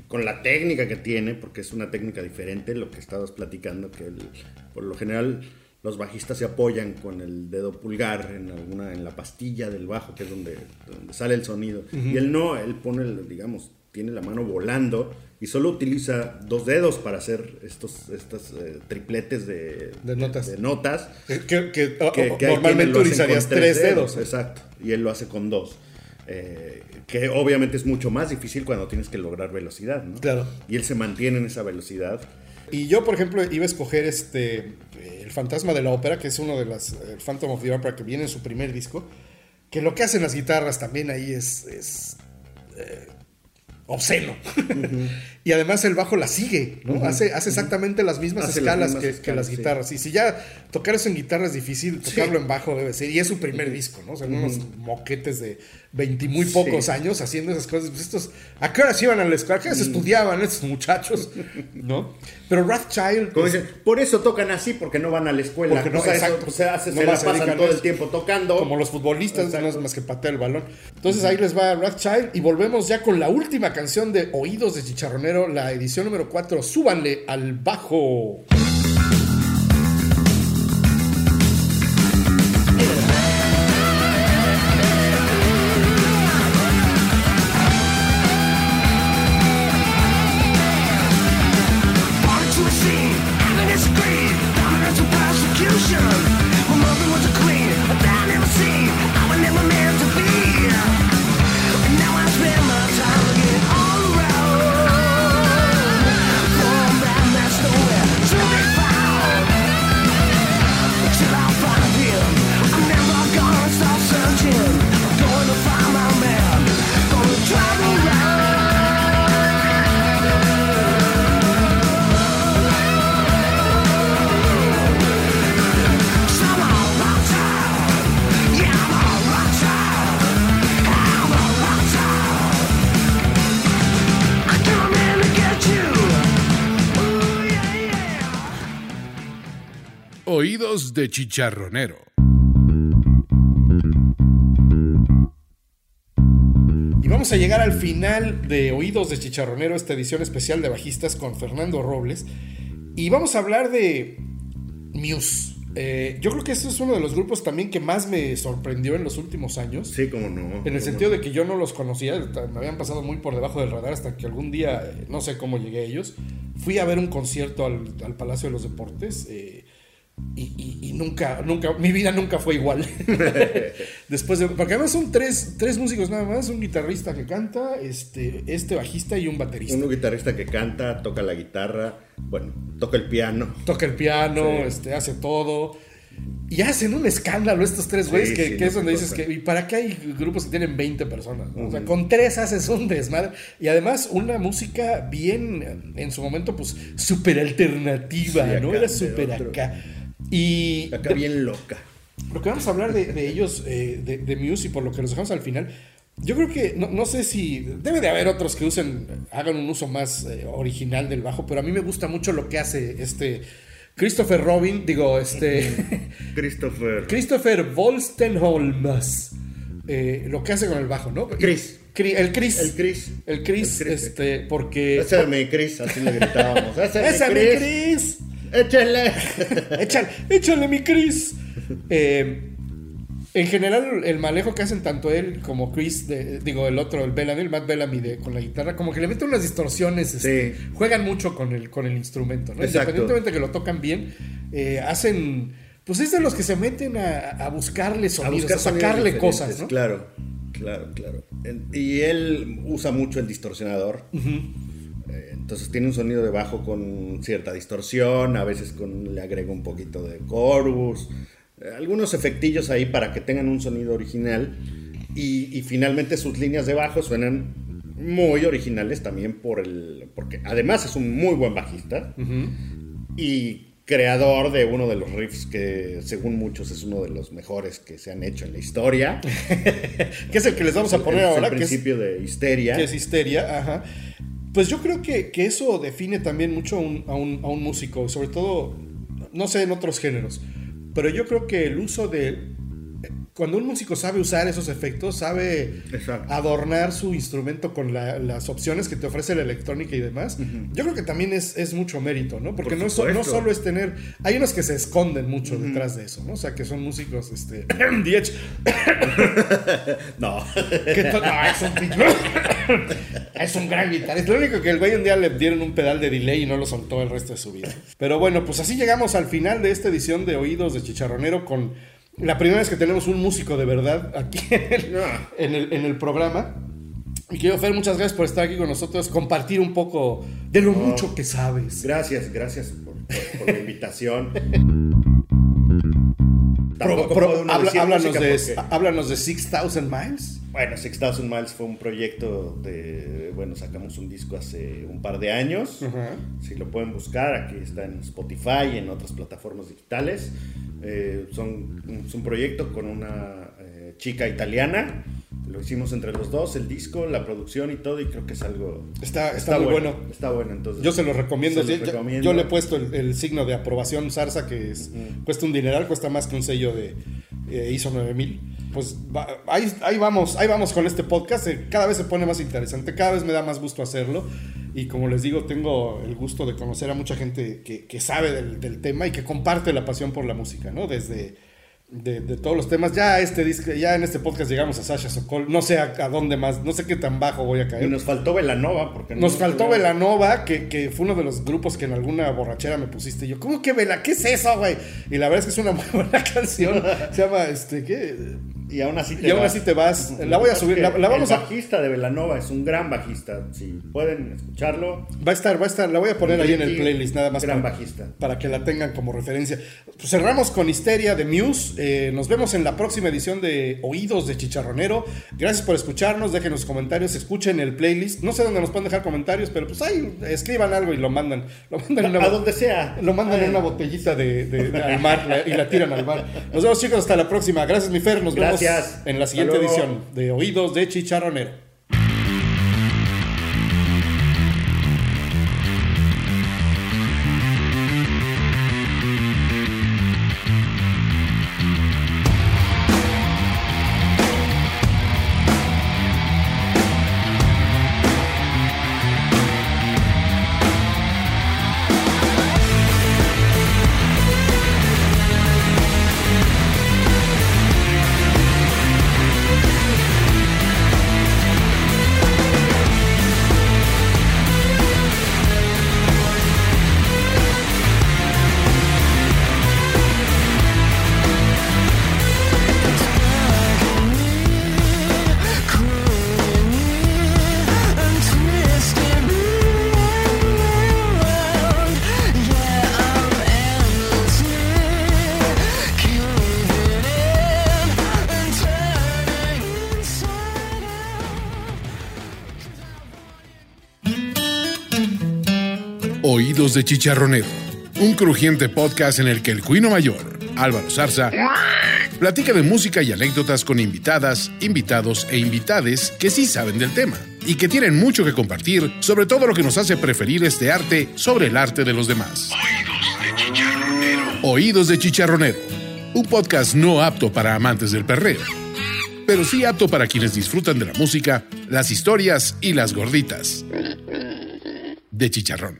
con la técnica que tiene, porque es una técnica diferente, lo que estabas platicando, que el- por lo general los bajistas se apoyan con el dedo pulgar en alguna en la pastilla del bajo, que es donde, donde sale el sonido. Y él no, él pone, el, digamos, tiene la mano volando y solo utiliza dos dedos para hacer estos, estos eh, tripletes de, De notas. de notas. Que, que- que- o- Que, o- que hay normalmente utilizarías tres dedos. Exacto. Y él lo hace con dos. Eh, que obviamente es mucho más difícil cuando tienes que lograr velocidad, ¿no? Claro. Y él se mantiene en esa velocidad. Y yo, por ejemplo, iba a escoger este eh, El Fantasma de la Ópera, que es uno de las. El Phantom of the Opera, que viene en su primer disco. Que lo que hacen las guitarras también ahí es. es, eh, obsceno. y además el bajo la sigue, ¿no? hace, hace exactamente las mismas Hace las escalas mismas que, las sí. guitarras. Y si ya tocar eso en guitarra es difícil, tocarlo en bajo debe ser. Y es su primer disco, ¿no? O sea, unos moquetes de, 20 muy pocos Sí. años haciendo esas cosas. Pues estos, ¿a qué horas iban a la escuela? ¿A qué horas estudiaban estos muchachos? ¿No? Pero Rothschild. Como dicen, por eso tocan así, porque no van a la escuela. Porque no, O sea, eso, exacto. pues, se, hace- No se la pasan todo el eso. tiempo tocando. como los futbolistas, Exacto. no es más que patear el balón. Entonces ahí les va Rothschild y volvemos ya con la última canción de Oídos de Chicharronero, la edición número 4. Súbanle al bajo. De chicharronero. Y vamos a llegar al final de Oídos de Chicharronero, esta edición especial de bajistas con Fernando Robles. Y vamos a hablar de Muse. Eh, yo creo que este es uno de los grupos también que más me sorprendió en los últimos años. Sí, como no. En el sentido no. de que yo no los conocía, me habían pasado muy por debajo del radar hasta que algún día, eh, no sé cómo llegué a ellos, fui a ver un concierto al, al Palacio de los Deportes eh, y, y- y nunca, nunca, mi vida nunca fue igual. Después de, porque además son tres, tres músicos nada más, un guitarrista que canta, este, este bajista y un baterista. Un guitarrista que canta, toca la guitarra, bueno, toca el piano. Toca el piano, Sí. este, hace todo. Y hacen un escándalo estos tres güeyes Sí, que, sí, que no es donde dices que. ¿Y para qué hay grupos que tienen 20 personas? no? O sea, con tres haces un desmadre. Y además, una música bien, en su momento, pues, súper alternativa, ¿no? Era súper acá. Y Acá de- bien loca. lo que vamos a hablar de, de ellos, eh, de, de Muse, y por lo que los dejamos al final, yo creo que, no, no sé si, debe de haber otros que usen, hagan un uso más eh, original del bajo, pero a mí me gusta mucho lo que hace este Christopher Robin, digo, este, Christopher. Christopher Volstenholmes, eh, lo que hace con el bajo, ¿no? Chris. El Chris. El Chris. El Chris, El Chris. este, porque... Ese es mi Chris, así le gritábamos. Ese es ¡Esa mi mi Chris. Échale. échale, échale mi Chris. Eh, en general, el manejo que hacen tanto él como Chris, de- digo, el otro, el Bellamy, el Matt Bellamy de, con la guitarra, como que le meten unas distorsiones, este, Sí. juegan mucho con el, con el instrumento, ¿no? Exacto. Independientemente de que lo tocan bien, eh, hacen, pues es de los que se meten a, a buscarle sonidos, a, buscar sacarle cosas, ¿no? Claro, claro, claro. Y él usa mucho el distorsionador. Eh, Entonces tiene un sonido de bajo con cierta distorsión, a veces con, le agrega un poquito de chorus, eh, algunos efectillos ahí para que tengan un sonido original. Y, y finalmente sus líneas de bajo suenan muy originales también por el. porque además es un muy buen bajista. Y creador de uno de los riffs que según muchos es uno de los mejores que se han hecho en la historia. Que es el que les vamos a poner Es ahora, el que es, principio de histeria. que es histeria, ajá. Pues yo creo que, que eso define también mucho a un, a un- a un músico, sobre todo, no sé en otros géneros, pero yo creo que el uso de... Cuando un músico sabe usar esos efectos, sabe Exacto. adornar su instrumento con la- las opciones que te ofrece la electrónica y demás, yo creo que también es, es mucho mérito, ¿no? Porque Por no, so- no supuesto. solo es tener... Hay unos que se esconden mucho detrás de eso, ¿no? O sea, que son músicos, este... Diech, No. que no, es un Es un gran guitarrista. Lo único que el güey un día le dieron un pedal de delay y no lo soltó el resto de su vida. Pero bueno, pues así llegamos al final de esta edición de Oídos de Chicharronero con la primera vez que tenemos un músico de verdad aquí en el, en el, programa. Y quiero, Fer, muchas gracias por estar aquí con nosotros, compartir un poco de lo mucho que sabes. Gracias, gracias por, por- por la invitación. Pro- habla- háblanos, de, porque- háblanos de 6000 Miles. Bueno, Six Thousand Miles fue un proyecto de. Bueno, sacamos un disco hace un par de años. Si lo pueden buscar, aquí está en Spotify y en otras plataformas digitales. Eh, son, es un proyecto con una eh, chica italiana. lo hicimos entre los dos, el disco, la producción y todo, y creo que es algo... Está- está muy bueno. Está bueno, entonces... Yo se lo recomiendo. se yo- recomiendo. Yo, le he puesto el, el signo de aprobación Zarza, que es, cuesta un dineral, cuesta más que un sello de eh, ISO 9000. Pues ahí, ahí vamos, ahí vamos con este podcast. eh, Cada vez se pone más interesante, cada vez me da más gusto hacerlo. Y como les digo, tengo el gusto de conocer a mucha gente que, que sabe del, del tema y que comparte la pasión por la música, ¿no? Desde de, de todos los temas. Ya este disco, ya en este podcast llegamos a Sasha Sokol. No sé a, a dónde más, no sé qué tan bajo voy a caer. Y nos faltó Velanova, porque... Nos no faltó tuvimos- Velanova, que, que fue uno de los grupos que en alguna borrachera me pusiste. Y yo, ¿cómo que Vela? ¿Qué es eso, güey? Y la verdad es que es una muy buena canción. Se llama, este, ¿qué? Y aún así te Y aún vas. así te vas. La voy a subir, la, la vamos el a... bajista de Velanova es un gran bajista. Si pueden escucharlo, Va a estar, va a estar, la voy a poner ahí en el playlist, nada más. gran para, bajista. para que la tengan como referencia. Pues cerramos con Histeria de Muse. Eh, nos vemos en la próxima edición de Oídos de Chicharronero. Gracias por escucharnos. Dejen los comentarios, escuchen el playlist. No sé dónde nos pueden dejar comentarios, pero pues ahí escriban algo y lo mandan. Lo mandan en una a donde sea. Lo mandan en una botellita de, de- de- al mar y la tiran al mar. Nos vemos chicos, hasta la próxima. Gracias mi Fer, nos Gracias. vemos en la siguiente edición de Oídos de Chicharronero. Oídos de Chicharronero, un crujiente podcast en el que el cuino mayor, Álvaro Zarza, platica de música y anécdotas con invitadas, invitados e invitades que sí saben del tema y que tienen mucho que compartir sobre todo lo que nos hace preferir este arte sobre el arte de los demás. Oídos de Chicharronero, un podcast no apto para amantes del perreo, pero sí apto para quienes disfrutan de la música, las historias y las gorditas de chicharrón.